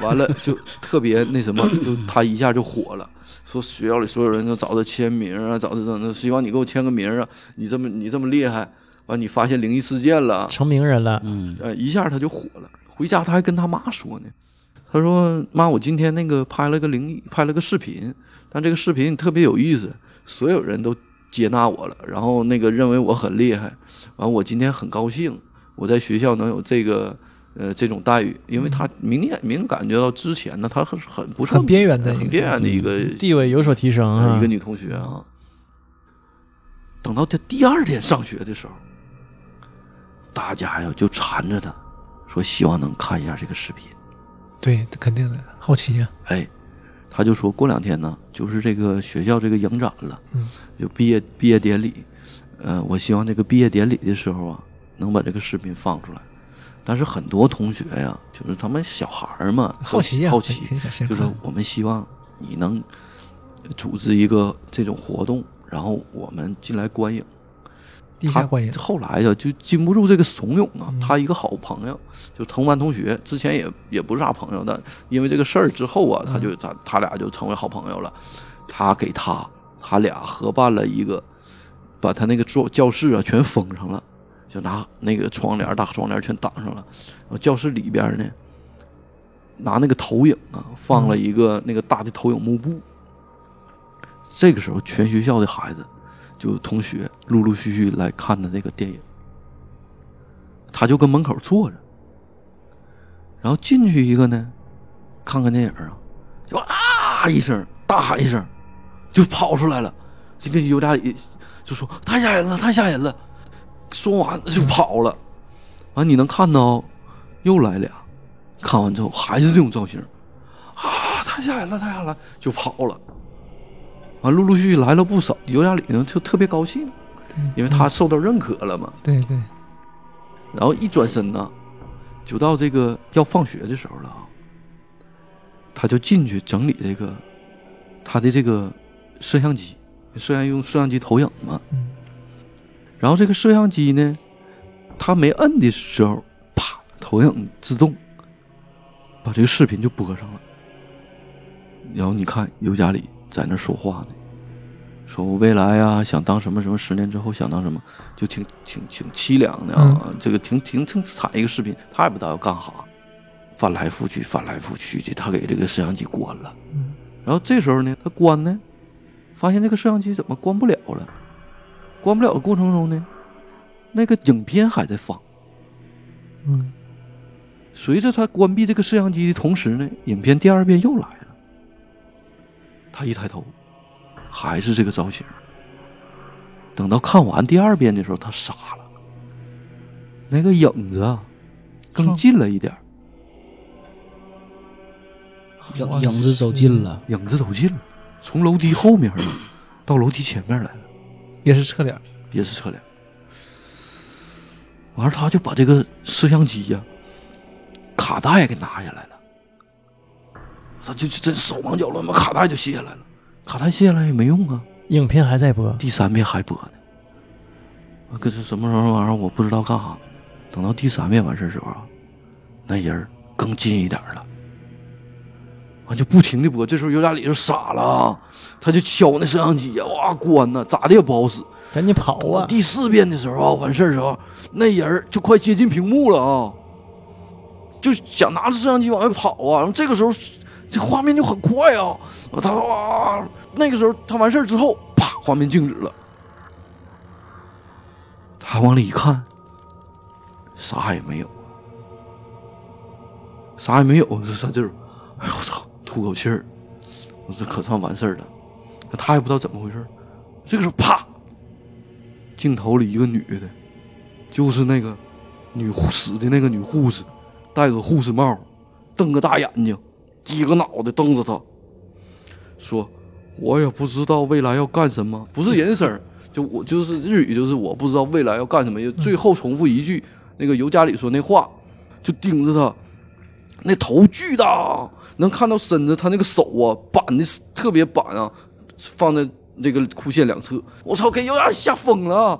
E: 完了就特别那什么，就他一下就火了，说学校里所有人都找他签名啊，找他等等，希望你给我签个名啊，你这么你这么厉害，完你发现灵异事件了，
B: 成名人了，
D: 嗯，
E: 呃，一下他就火了。回家他还跟他妈说呢，他说：“妈，我今天那个拍了个灵异，拍了个视频，但这个视频特别有意思，所有人都接纳我了，然后那个认为我很厉害，完我今天很高兴，我在学校能有这个呃这种待遇，因为他明显明感觉到之前呢，他很很不是
C: 很边缘的一
E: 很
C: 个
E: 边缘的一个
B: 地位有所提升啊
E: 呃一个。女同学啊。等到他第二天上学的时候，大家呀就缠着他，说希望能看一下这个视频。
C: 对，肯定的，好奇呀、
E: 哎，他就说过两天呢，就是这个学校这个影展了，
C: 嗯，
E: 有毕业毕业典礼，呃，我希望这个毕业典礼的时候啊，能把这个视频放出来。但是很多同学呀，就是他们小孩儿嘛，
C: 好奇呀、
E: 好奇，就是我们希望你能组织一个这种活动，然后我们进来观影。他
C: 地下欢迎，
E: 后来呀，就禁不住这个怂恿啊。
C: 嗯
E: 他一个好朋友，就同班同学，之前也也不是啥朋友的，因为这个事儿之后啊，他
C: 嗯
E: 就咱他俩就成为好朋友了。他给他，他俩合办了一个，把他那个教教室啊全封上了，就拿那个窗帘大窗帘全挡上了。然后教室里边呢，拿那个投影啊放了一个那个大的投影幕布。这个时候，全学校的孩子。就同学陆陆续续来看的这个电影，他就跟门口坐着，然后进去一个呢，看看电影啊，就啊一声大喊一声，就跑出来了，就跟尤加里就说太吓人了，太吓人了，说完就跑了，完你能看到又来俩，看完之后还是这种造型，啊太吓人了，太吓人了，就跑了。完，陆陆续续来了不少，尤加里呢就特别高兴，因为他受到认可了嘛。
C: 对对，
E: 然后一转身呢，就到这个要放学的时候了啊，他就进去整理这个他的这个摄像机，摄像用摄像机投影嘛。
C: 嗯
E: 然后这个摄像机呢，他没摁的时候，啪，投影自动把这个视频就播上了。然后你看尤加里在那说话呢，说我未来呀、想当什么什么，十年之后想当什么，就挺挺挺凄凉的啊，这个挺挺挺惨一个视频，他也不知道要干啥，翻来覆去翻来覆去的，他给这个摄像机关了。
C: 嗯
E: 然后这时候呢，他关呢，发现这个摄像机怎么关不了了？关不了的过程中呢，那个影片还在放。
C: 嗯，
E: 随着他关闭这个摄像机的同时呢，影片第二遍又来了。他一抬头，还是这个造型。等到看完第二遍的时候，他傻了，那个影子啊更近了一点儿，
D: 影影子走近了，
E: 影子走近了，从楼梯后面到楼梯前面来了。
C: 也是侧脸，
E: 也是侧脸。完了，他就把这个摄像机呀、卡带给拿下来了。他就就真手忙脚乱，把卡带就卸下来了。卡带卸下来也没用啊，
B: 影片还在播，
E: 第三遍还播呢。啊，可是什么时候玩意儿我不知道干啥。等到第三遍完事儿时候啊，那人儿更近一点了。完就不停的播，这时候尤加里就傻了啊，他就敲那摄像机呀，哇关呐，咋的也不好使。
B: 赶紧跑啊！
E: 第四遍的时候啊，完事儿时候，那人儿就快接近屏幕了啊，就想拿着摄像机往外跑啊。然后这个时候，这画面就很快啊。他哇，那个时候他完事儿之后，啪，画面静止了。他往里一看，啥也没有，啥也没有。这 啥劲儿？哎呦我操！吐口气儿，我这可算完事儿了。他也不知道怎么回事。这个时候，啪，镜头里一个女的，就是那个女护死的那个女护士，戴个护士帽，瞪个大眼睛，低个脑袋瞪着他，说：“我也不知道未来要干什么。”不是人声，就我就是日语，就是我不知道未来要干什么。最后重复一句那个尤加里说那话，就盯着他，那头巨大，能看到身子，他那个手啊板的特别板啊，放在这个裤线两侧。我操，给有点吓疯了。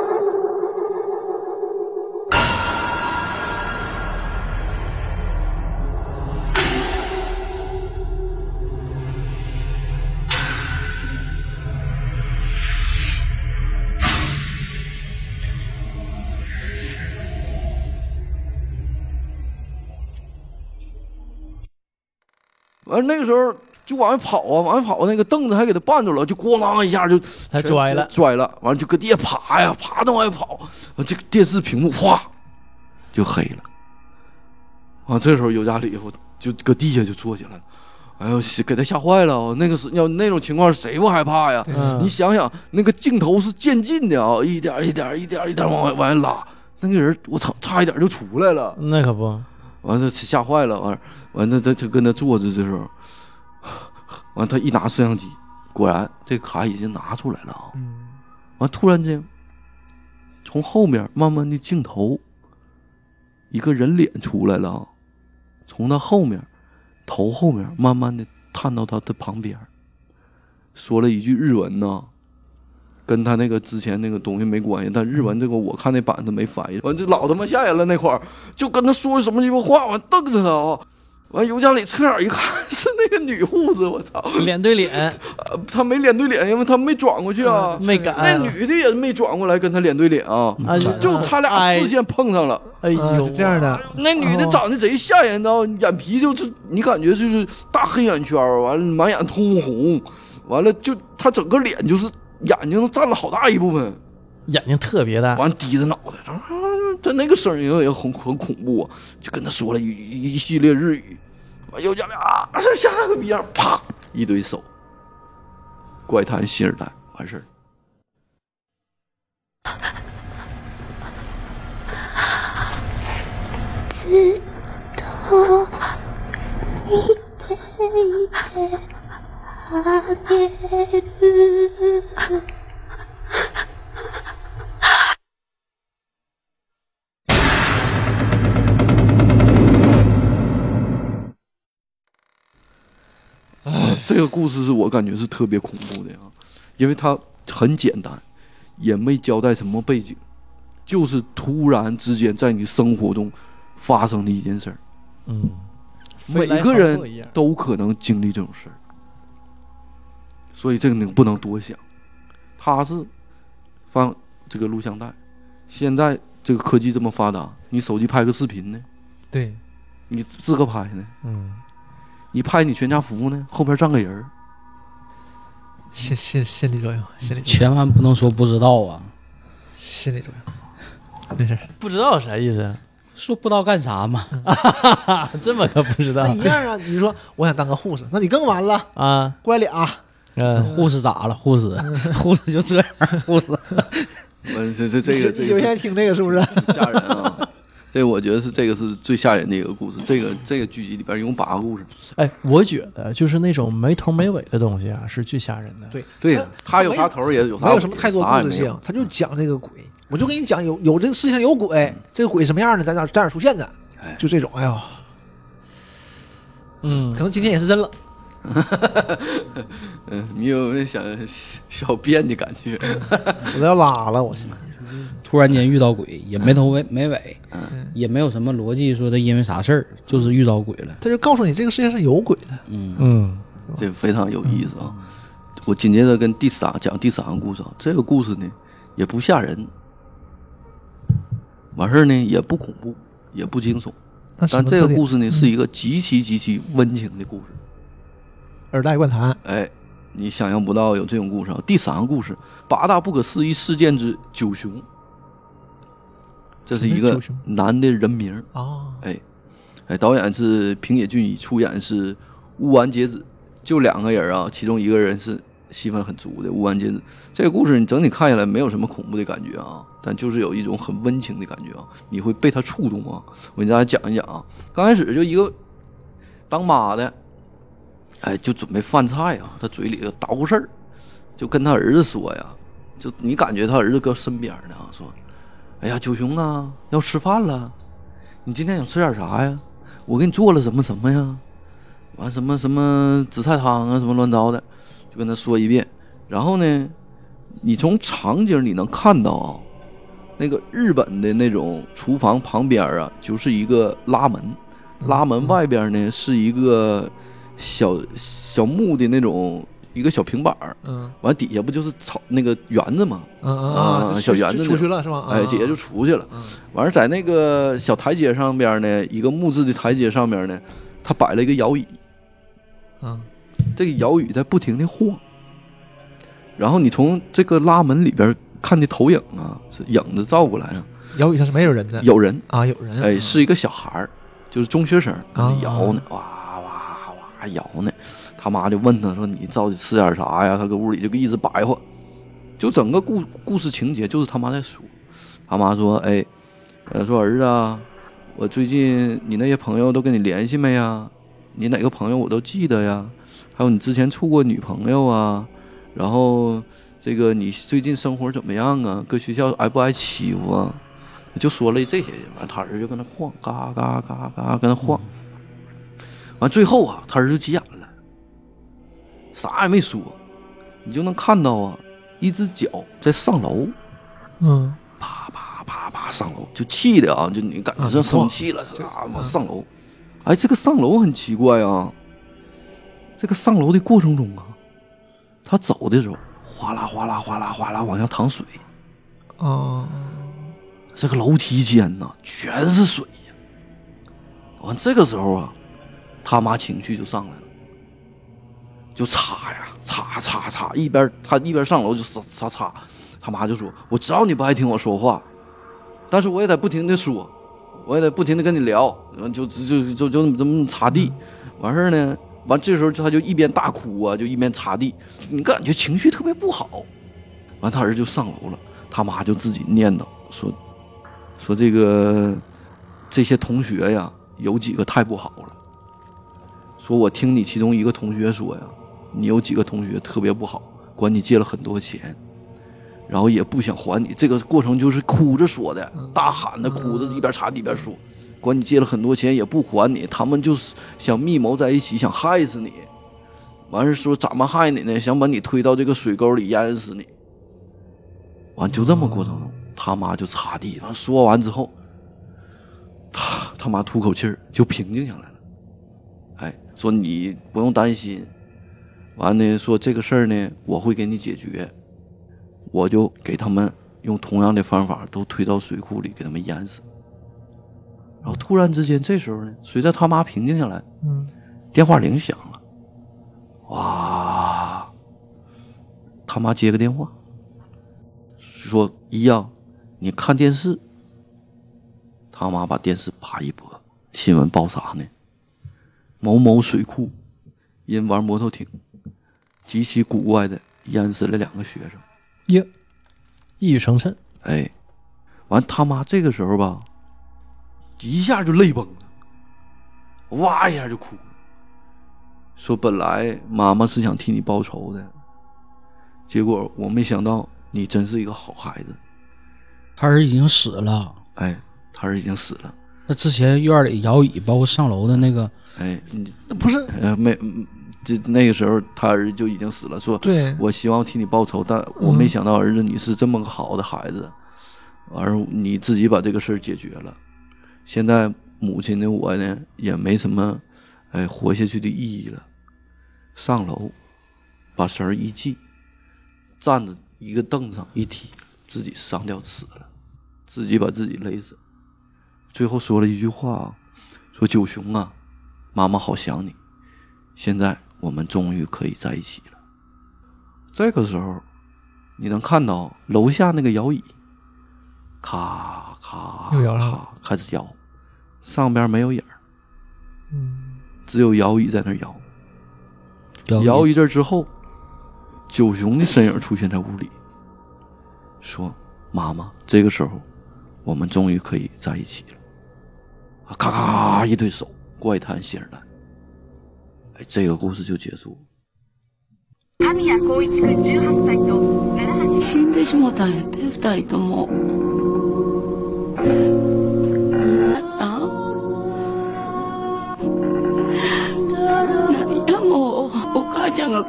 E: 完那个时候就往外跑啊，往外跑，那个凳子还给他绊住了，就咣当一下就
B: 他拽了
E: 拽了，完了就搁地下爬呀，爬着往外跑，完这个电视屏幕哗就黑了。完这时候尤加里夫就搁地下就坐起来了，哎呦，给他吓坏了啊！那个是要那种情况谁不害怕呀？
B: 嗯
E: 你想想，那个镜头是渐进的啊，一点一点一点一点往外往外拉，那个人我操，差一点就出来了。
B: 那可不，
E: 完了吓坏了，完了完了他他跟他坐着的时候，完他一拿摄像机，果然这卡已经拿出来了啊。
C: 嗯，
E: 完突然间，从后面慢慢的镜头，一个人脸出来了啊，从他后面头后面慢慢的探到他的旁边，说了一句日文呢。跟他那个之前那个东西没关系，但日文这个我看那版他没翻译，完这老他妈吓人了那块儿，就跟他说什么鸡巴话，完瞪着他啊，完尤加里侧眼一看是那个女护士，我操，
B: 脸对脸，
E: 呃 他没脸对脸，因为他没转过去啊，
B: 没敢。
E: 那女的也没转过来跟他脸对脸啊，
B: 啊
E: 就他俩视线碰上了。
B: 哎。
C: 是这样的，
E: 那女的长得贼吓人的，眼皮就是你感觉就是大黑眼圈，完了满眼通红，完了就他整个脸就是眼睛占了好大一部分，
B: 眼睛特别大，
E: 完低着脑袋，啊，他那个声音也很很恐怖，就跟他说了一一一系列日语，完又讲俩吓个逼样，啪一堆手，怪谈新时代完事儿。
G: ずっと見ていて あげる
E: 这个故事是我感觉是特别恐怖的啊，因为它很简单，也没交代什么背景，就是突然之间在你生活中发生的一件事儿，
B: 嗯，
E: 每
B: 飞来
E: 个人
B: 横祸一样
E: 都可能经历这种事儿， 所以这个你不能多想。他是放这个录像带，现在这个科技这么发达，你手机拍个视频呢，
C: 对，
E: 你自个拍呢，
C: 嗯，
E: 你拍你全家福呢，后边站个人儿。
C: 心心心理作用，心理
D: 千万不能说不知道啊，
C: 心理作用，没事。
B: 不知道啥意思，
D: 说不知道干啥嘛。
B: 这么个不知道。
C: 那一样啊，你说我想当个护士，那你更完了，
B: 啊？
C: 过来俩，
B: 嗯，
D: 护士咋了？护士，护士就这样，护士。
E: 我，这这这个 这
C: 就现在听这个是不是？
E: 是吓人啊！这我觉得是这个是最吓人的一个故事。这个这个剧集里边一共八个故事。
B: 哎，我觉得就是那种没头没尾的东西啊，是最吓人的。
C: 对
E: 对呀，他有啥头也有啥尾，
C: 没有什么太多故事性，他就讲这个鬼。我就跟你讲，有有这个世界上有鬼，这个鬼什么样的，在哪在哪出现的
E: 哎，
C: 就这种。哎呦，
B: 嗯
C: 可，能今天也是真了。
E: 嗯，你有没有想小便的感觉？
C: 我都要拉了，我去。
D: 突然间遇到鬼，也没头尾没尾，
E: 嗯
D: 也没有什么逻辑说他因为啥事儿，就是遇到鬼了。
C: 他就告诉你这个世界是有鬼的。
D: 嗯，
B: 嗯，
E: 这非常有意思啊！我紧接着跟第三讲第三个故事啊，这个故事呢也不吓人，完事儿呢也不恐怖，也不惊悚，但这个故事呢是一个极其极其温情的故事。
C: 耳代怪谈，
E: 哎，你想象不到有这种故事啊！第三个故事，八大不可思议事件之九雄，这是一个男的人名。
C: 啊，
E: 哎，哎，导演是平野俊一，出演是乌丸节子，就两个人啊，其中一个人是戏份很足的乌丸节子。这个故事你整体看下来没有什么恐怖的感觉啊，但就是有一种很温情的感觉啊，你会被他触动啊。我给大家讲一讲啊，刚开始就一个当妈的，哎，就准备饭菜啊，他嘴里头捣鼓事儿，就跟他儿子说呀，就你感觉他儿子搁身边呢，说，哎呀，九雄啊，要吃饭了。你今天想吃点啥呀？我给你做了什么什么呀？完什么什么紫菜汤啊，什么乱糟的，就跟他说一遍。然后呢，你从场景你能看到啊，那个日本的那种厨房旁边啊，就是一个拉门，拉门外边呢是一个小小木的那种一个小平板儿，
C: 嗯
E: 完底下不就是草那个园子吗？
C: 嗯嗯
E: 啊小园子
C: 出去了是吧？
E: 哎，
C: 啊
E: 姐姐就出去了。
C: 嗯
E: 完事儿在那个小台阶上边呢，一个木质的台阶上边呢，他摆了一个摇椅，
C: 嗯
E: 这个摇椅在不停的晃。然后你从这个拉门里边看的投影啊，是影子照过来啊，
C: 摇椅上是没有人的，
E: 有人，
C: 啊有人，
E: 哎，是一个小孩儿，就是中学生，跟
C: 啊
E: 那摇呢，哇还摇呢。他妈就问他说：“你到底吃点啥呀？”他搁屋里就一直白话，就整个故故事情节就是他妈在说。他妈说：“哎，呃，说儿子，我最近你那些朋友都跟你联系没呀？你哪个朋友我都记得呀。还有你之前处过女朋友啊，然后这个你最近生活怎么样啊？搁学校挨不挨欺负啊？”就说了这些，完他儿子就跟那晃，嘎嘎嘎嘎跟那晃。完最后啊，他儿子就急眼了，啥也没说，你就能看到啊，一只脚在上楼，
C: 嗯
E: 啪啪啪啪上楼，就气的啊，就你感觉像
C: 啊
E: 生气了似的啊，往上楼。哎，这个上楼很奇怪啊，这个上楼的过程中啊，他走的时候，哗啦哗啦哗啦哗啦往下淌水，
C: 啊
E: 这个楼梯间呐全是水呀。完这个时候啊，他妈情绪就上来了，就擦呀擦擦擦，一边他一边上楼就擦擦擦，他妈就说：“我知道你不爱听我说话，但是我也得不停的说，我也得不停的跟你聊，就就就就就就这么擦地，完事呢，完这时候他就一边大哭啊，就一边擦地，你感觉情绪特别不好。完他儿子就上楼了，他妈就自己念叨说说这个这些同学呀，有几个太不好了。说我听你其中一个同学说呀，你有几个同学特别不好，管你借了很多钱，然后也不想还你。这个过程就是哭着说的，大喊的，哭着一边擦地一边说，管你借了很多钱也不还你，他们就是想密谋在一起，想害死你。完事说怎么害你呢？想把你推到这个水沟里淹死你。完就这么过程中，他妈就擦地。完说完之后，他他妈吐口气儿就平静下来说你不用担心。完呢，说这个事儿呢，我会给你解决。我就给他们用同样的方法都推到水库里，给他们淹死。然后突然之间，这时候呢，随着他妈平静下来，
C: 嗯
E: 电话铃响了，哇！他妈接个电话，说：“一呀，你看电视。”他妈把电视啪一拨，新闻报啥呢？某某水库因玩摩托艇极其古怪的淹死了两个学生。
B: 耶，一语成谶。
E: 哎，完他妈这个时候吧，一下就泪崩了，哇一下就哭了，说本来妈妈是想替你报仇的，结果我没想到你真是一个好孩子。
D: 他儿已经死了。
E: 哎，他儿已经死了。
D: 那之前院里摇椅，包括上楼的那个，
E: 哎，你
C: 那不是
E: 呃没，嗯这那个时候他儿子就已经死了，说
C: 对
E: 我希望替你报仇，但我没想到儿子你是这么个好的孩子，而你自己把这个事儿解决了。现在母亲的我呢，也没什么哎活下去的意义了。上楼，把绳儿一系，站着一个凳子上一踢，自己上吊死了，自己把自己勒死。最后说了一句话啊，说九雄啊，妈妈好想你，现在我们终于可以在一起了。这个时候，你能看到楼下那个摇椅，咔咔
C: 又摇上
E: 咔开始摇，上边没有影儿，
C: 嗯，
E: 只有摇椅在那摇。
D: 摇
E: 摇一阵之后，九雄的身影出现在屋里，说：“妈妈，这个时候我们终于可以在一起了。”啊咔咔一堆手，怪谈新来。哎，这个故事就结束。
H: 死んでしもたんやって二人ともあった？なんやもうお母ちゃんが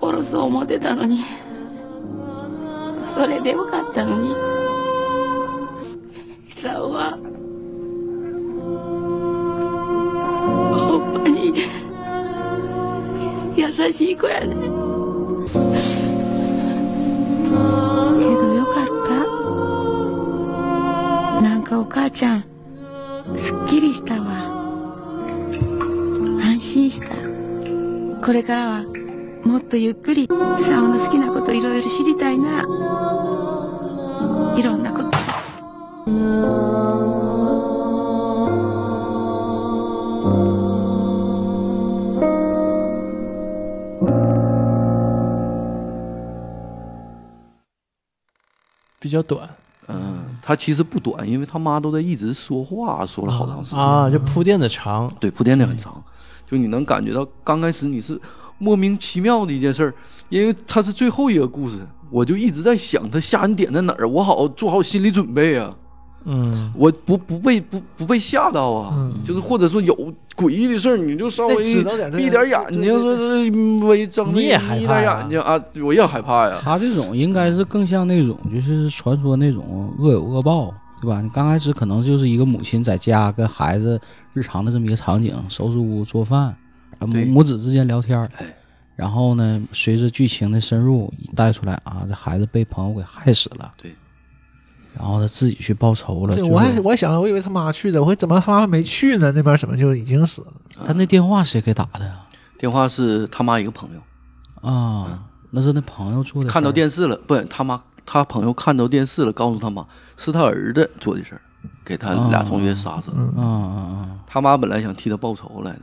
H: 殺そう思ってたのに。それでよかったのに。しい子やねけどよかった。なんかお母ちゃんすっきりしたわ。安心した。これからはもっとゆっくりサオの好きなこといろいろ知りたいな。いろんなこと。
B: 比较短
E: 嗯，他其实不短，因为他妈都在一直说话，说了好长时间。
B: 啊，就铺垫的长。
E: 对，铺垫的很长，就你能感觉到刚开始你是莫名其妙的一件事儿，因为它是最后一个故事，我就一直在想它吓人点在哪儿，我好做好心理准备啊，
B: 嗯，
E: 我不不被不不被吓到啊，
C: 嗯。
E: 就是或者说有诡异的事儿，你就稍微闭点眼睛，说是嗯微睁
B: 你也害
E: 眯
B: 怕呀
E: 点眼睛啊，我也害怕呀。
D: 他这种应该是更像那种就是传说那种恶有恶报，对吧？你刚开始可能就是一个母亲在家跟孩子日常的这么一个场景，收拾屋做饭，啊母母子之间聊天然后呢，随着剧情的深入带出来啊，这孩子被朋友给害死了，
E: 对，
D: 然后他自己去报仇了，
C: 对，我还我还想，我以为他妈去的，我说怎么他妈没去呢？那边怎么就已经死了？
D: 他那电话谁给打的呀？
E: 电话是他妈一个朋友
D: 啊，那是那朋友做的，
E: 看到电视了，不，他妈他朋友看到电视了，告诉他妈是他儿子做的事儿，给他俩同学杀死了。
D: 啊啊啊，
E: 他妈本来想替他报仇来的，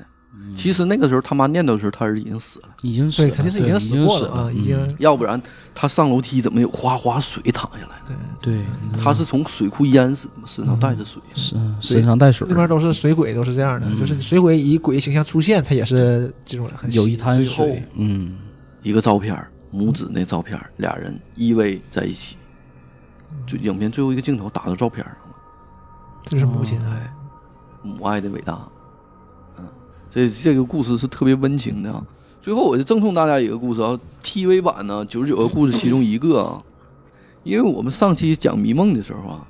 E: 其实那个时候他妈念叨的时候，他儿子已经死了，
D: 已经死了，
C: 肯定是已经死过
D: 死
C: 了。啊，已经
E: 要不然他上楼梯怎么有哗哗水淌下来对？
D: 对，
E: 他是从水库淹死的嘛，身上带着水。
D: 是身上带水。
C: 那，边都是水鬼，都是这样的，就是水鬼以鬼形象出现，他也是这种很
D: 有一滩水，嗯，
E: 一个照片，母子那照片，俩人依偎在一起。就影片最后一个镜头打到照片上了，
C: 这是母亲
E: 哎。
C: 爱。
E: 母爱的伟大。嗯，这这个故事是特别温情的啊。最后我就赠送大家一个故事啊，TV 版呢九十九个故事其中一个啊，因为我们上期讲迷梦的时候啊，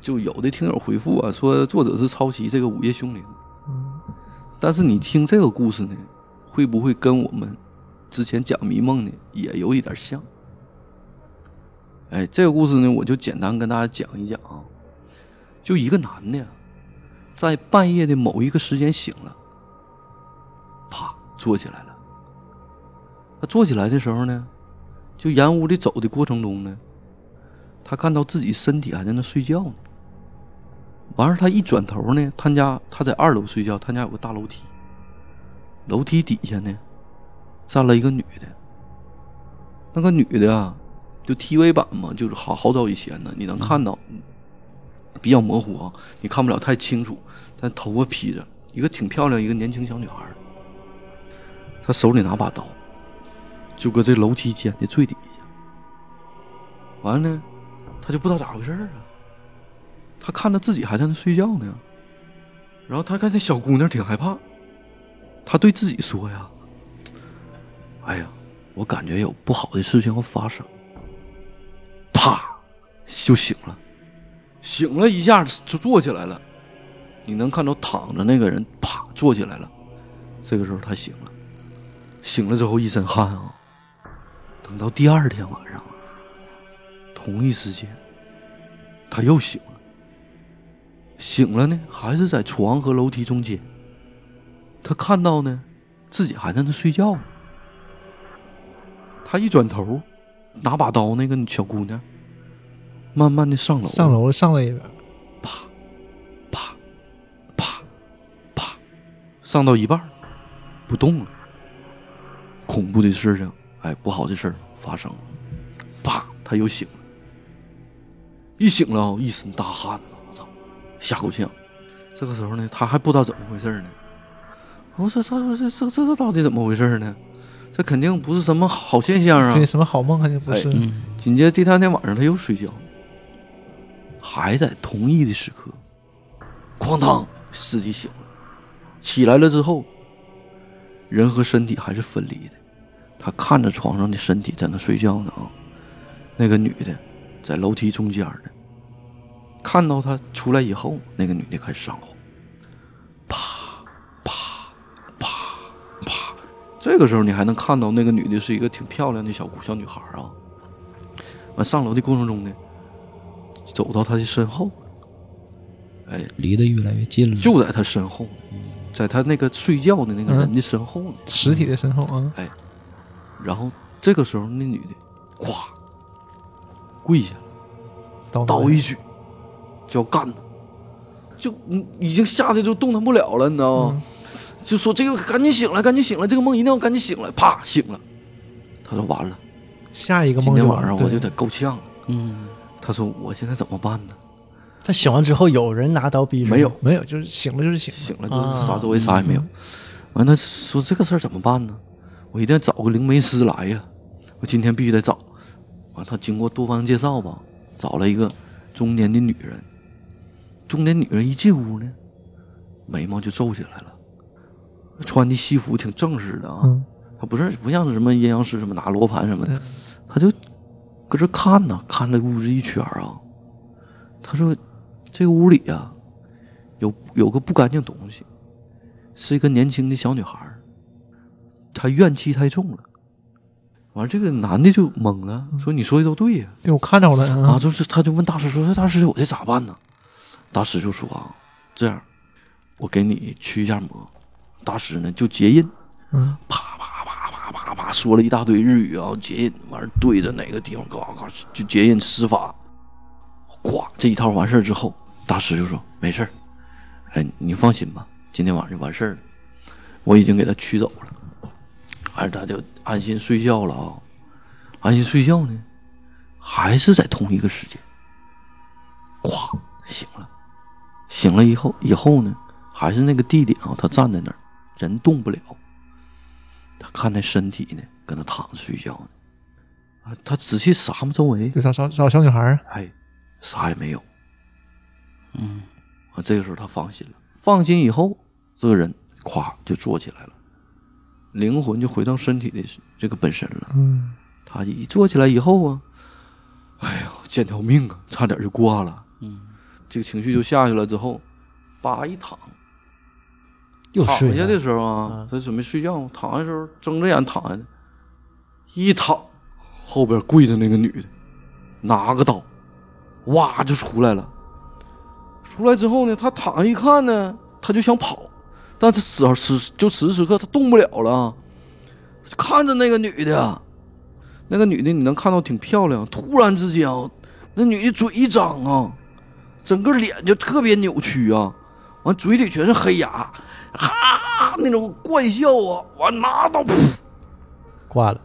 E: 就有的听友回复啊说作者是抄袭这个《午夜凶铃》，但是你听这个故事呢，会不会跟我们之前讲迷梦呢也有一点像？哎，这个故事呢，我就简单跟大家讲一讲啊。就一个男的呀，在半夜的某一个时间醒了，啪坐起来了。他坐起来的时候呢，就沿屋里走的过程中呢，他看到自己身体还在那睡觉呢。完事他一转头呢，他家他在二楼睡觉，他家有个大楼梯，楼梯底下呢站了一个女的。那个女的啊，就 TV 版嘛，就是好好早以前呢，你能看到，比较模糊啊，你看不了太清楚，但头发披着，一个挺漂亮一个年轻小女孩他，手里拿把刀，就搁这楼梯间的最底下。完了呢，他就不知道咋回事儿啊，他看她自己还在那睡觉呢，然后他看这小姑娘挺害怕，他对自己说呀：“哎呀。”我感觉有不好的事情要发生，啪就醒了，醒了一下就坐起来了。你能看到躺着那个人啪坐起来了，这个时候他醒了，醒了之后一身汗啊。等到第二天晚上，同一时间他又醒了，醒了呢还是在床和楼梯中间。他看到呢自己还在那睡觉呢。他一转头，拿把刀，那个小姑娘慢慢的上楼，
C: 上楼上了一边，
E: 啪，啪，啪，啪，上到一半不动了。恐怖的事情，哎，不好的事儿发生了。啪，他又醒了，一醒了，一身大汗呐我操，吓够呛。这个时候呢，他还不知道怎么回事呢。我说：“这这这这这到底怎么回事呢？”这肯定不是什么好现象啊！
C: 对，什么好梦肯定不是。
E: 紧接着第三天晚上，他又睡觉，还在同一的时刻，哐当，尸体醒了，起来了之后，人和身体还是分离的。他看着床上的身体在那睡觉呢啊，那个女的在楼梯中间呢。看到他出来以后，那个女的开始上楼，啪啪啪啪。这个时候你还能看到那个女的是一个挺漂亮的小姑小女孩啊。完上楼的过程中呢，走到他的身后，哎，
D: 离得越来越近了，
E: 就在他身后，在他那个睡觉的那个人的身后呢，
C: 实体的身后啊。
E: 哎，然后这个时候那女的，咵，跪下了，倒一举就要干他，就已经吓得就动弹不了了，你知道吗？就说这个赶紧醒来，赶紧醒来，这个梦一定要赶紧醒来。啪，醒了。他说完了，
C: 下一个梦
E: 今天晚上我就得够呛了。
D: 嗯，
E: 他说我现在怎么办呢？
B: 他醒完之后有人拿刀逼
E: 没有，
C: 没有，就是醒了就是醒，
E: 醒了就是啥周围啥也没有。完，他说这个事儿怎么办呢？我一定要找个灵媒师来呀！我今天必须得找。完，他经过多方介绍吧，找了一个中年的女人。中年女人一进屋呢，眉毛就皱起来了，穿的西服挺正式的啊。
C: 嗯
E: 她不是不像是什么阴阳师什么拿罗盘什么的，她就搁这看呢，看了屋子一圈啊。他说：“这个屋里呀、有有个不干净东西，是一个年轻的小女孩儿，她怨气太重了。完，这个男的就懵了，说：“你说的都对呀、
C: 对我看着了
E: 啊，就是他就问大师说：“大师，我这咋办呢？”大师就说：“啊，这样，我给你驱一下魔。”大师呢就结印，
C: 嗯，
E: 啪啪啪啪啪啪说了一大堆日语啊，结印完事儿对着哪个地方嘎嘎就结印施法，咵这一套完事儿之后，大师就说：“没事儿，哎，你放心吧，今天晚上就完事儿了，我已经给他驱走了。”完事儿他就安心睡觉了啊，安心睡觉呢，还是在同一个时间，咵醒了，醒了以后以后呢，还是那个地点啊，他站在那儿，人动不了。他看那身体呢，搁那躺着睡觉呢。啊，他仔细撒嘛周围，
C: 找找找小女孩儿，
E: 哎，啥也没有。
D: 嗯，
E: 啊，这个时候他放心了。放心以后，这个人咵就坐起来了，灵魂就回到身体的这个本身了。
C: 嗯，
E: 他一坐起来以后啊，哎呦，捡条命啊，差点就挂了。
D: 嗯，
E: 这个情绪就下去了之后，叭一躺，躺下的时候啊，他准备睡觉，躺下的时候睁着眼躺下的，一躺，后边跪着那个女的，拿个刀，哇就出来了。出来之后呢，他躺下一看呢，他就想跑，但他此此就此时此刻他动不了了，看着那个女的，那个女的你能看到挺漂亮，突然之间啊，那女的嘴一张啊，整个脸就特别扭曲啊，完嘴里全是黑牙，哈那种怪笑啊，完拿刀噗
B: 挂了。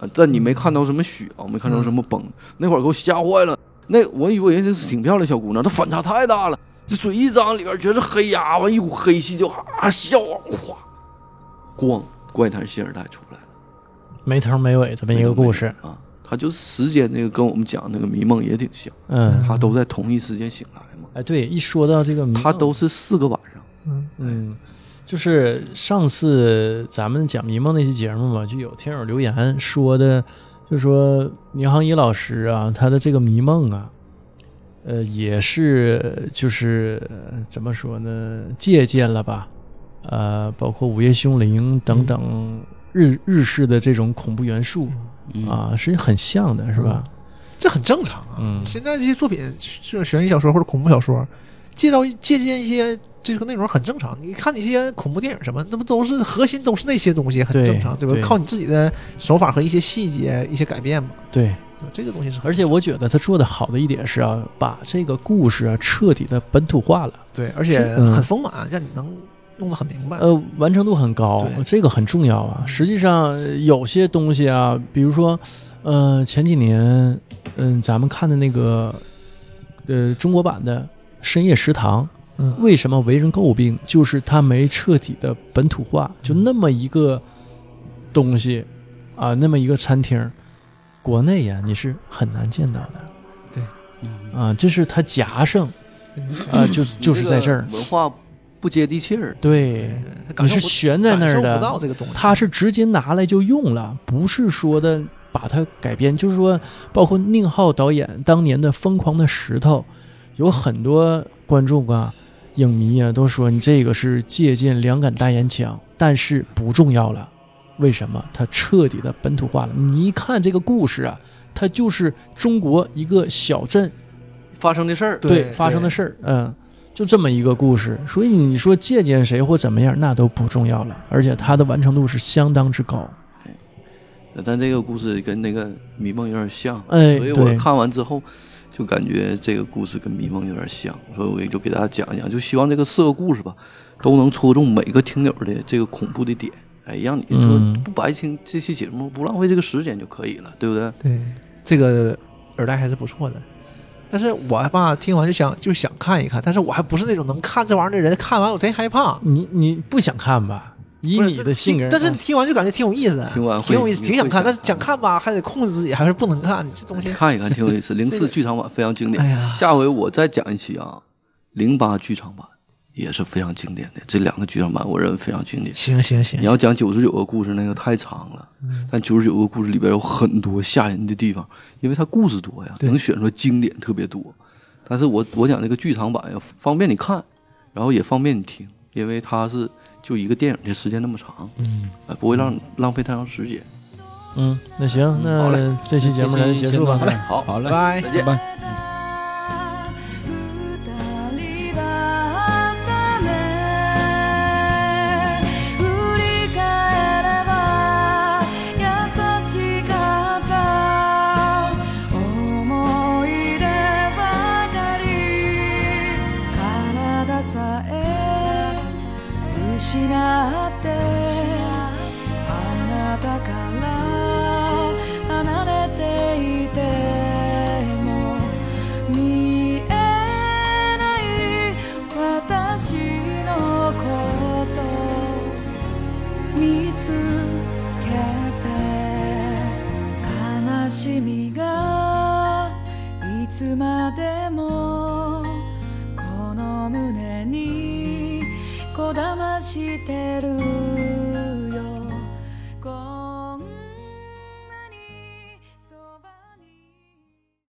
E: 啊，但你没看到什么血啊，没看到什么崩，那会儿给我吓坏了。那我以为这是挺漂亮小姑娘，她反差太大了，这嘴一张里边全是黑牙完一股黑气就啊笑啊，哗，咣，怪谈谢尔代出来了，
B: 没头没尾这么一个故事。
E: 啊，他就是时间那个跟我们讲那个迷梦也挺像，
B: 嗯，
E: 他都在同一时间醒来嘛，
B: 哎，对，一说到这个迷梦，
E: 它都是四个晚上，
C: 嗯
B: 嗯，就是上次咱们讲迷梦那期节目嘛，就有听友留言说的，就说宁杭一老师啊，他的这个迷梦啊，呃，也是就是呃怎么说呢，借鉴了吧，呃，包括《午夜凶铃》等等日日式的这种恐怖元素
D: 嗯
B: 啊，是很像的，是吧？
C: 这很正常啊。
B: 嗯
C: 现在这些作品，这种悬疑小说或者恐怖小说，介绍借鉴一些这个内容很正常。你看那些恐怖电影什么，那不都是核心都是那些东西，很正常，对吧？
B: 对
C: 靠你自己的手法和一些细节、一些改变嘛。
B: 对，
C: 这个东西是，
B: 而且我觉得他做的好的一点是啊，把这个故事啊彻底的本土化了。
C: 对，而且
B: 嗯
C: 很丰满，让你能弄得很明白。
B: 呃，完成度很高，这个很重要啊。实际上，呃有些东西啊，比如说，呃，前几年，嗯、咱们看的那个，呃，中国版的《深夜食堂》，
C: 嗯。
B: 为什么为人诟病？就是它没彻底的本土化，就那么一个东西啊，那么一个餐厅，国内呀你是很难见到的。
D: 嗯。
B: 啊，这是它夹生，啊，就是就是在这儿，
E: 文化不接地气儿，
B: 对，你是悬在那儿的，
C: 不到这个东西。
B: 它是直接拿来就用了，不是说的把它改编，就是说，包括宁浩导演当年的《疯狂的石头》，有很多观众啊、影迷啊都说你这个是借鉴两杆大烟枪，但是不重要了，为什么？它彻底的本土化了。你一看这个故事啊，它就是中国一个小镇
E: 发生的事儿，
C: 对
B: 发生的事儿，嗯。就这么一个故事，所以你说借鉴谁或怎么样，那都不重要了，而且它的完成度是相当之高。
E: 但这个故事跟那个《迷梦》有点像，
B: 哎
E: 所以我
B: 对
E: 看完之后就感觉这个故事跟《迷梦》有点像，所以我也就给大家讲一讲，就希望这个四个故事吧，都能戳中每个听友的这个恐怖的点，哎，让你说
B: 嗯
E: 不白听这期节目，不浪费这个时间就可以了，对不对？
C: 对，这个耳带还是不错的。但是我吧，听完就想就想看一看，但是我还不是那种能看这玩意儿的人，看完我贼害怕。
B: 你你不想看吧？以你的性格，
C: 但是听完就感觉挺有意思的，
E: 听完
C: 挺有意思，挺想看。但是想看吧，还得控制自己，还是不能看这东西。
E: 看一看挺有意思，零四剧场版非常经典。
C: 哎呀，
E: 下回我再讲一期啊，零八剧场版也是非常经典的，这两个剧场版我认为非常经典。
C: 行行行
E: 你，要讲九十九个故事，那个太长了。
C: 嗯
E: 但九十九个故事里边有很多吓人的地方，因为它故事多呀，能选出来经典特别多。但是我我讲这个剧场版要，方便你看，然后也方便你听，因为它是就一个电影的时间那么长，
C: 嗯，
E: 呃，不会让浪费太长时间。
B: 嗯，那行，
E: 好嘞
B: 那这期节目咱就结束吧。
D: 好嘞，
E: 好
D: 好嘞，
C: 拜拜。
E: 再见
D: 拜拜。
A: でもこの胸にこだましてる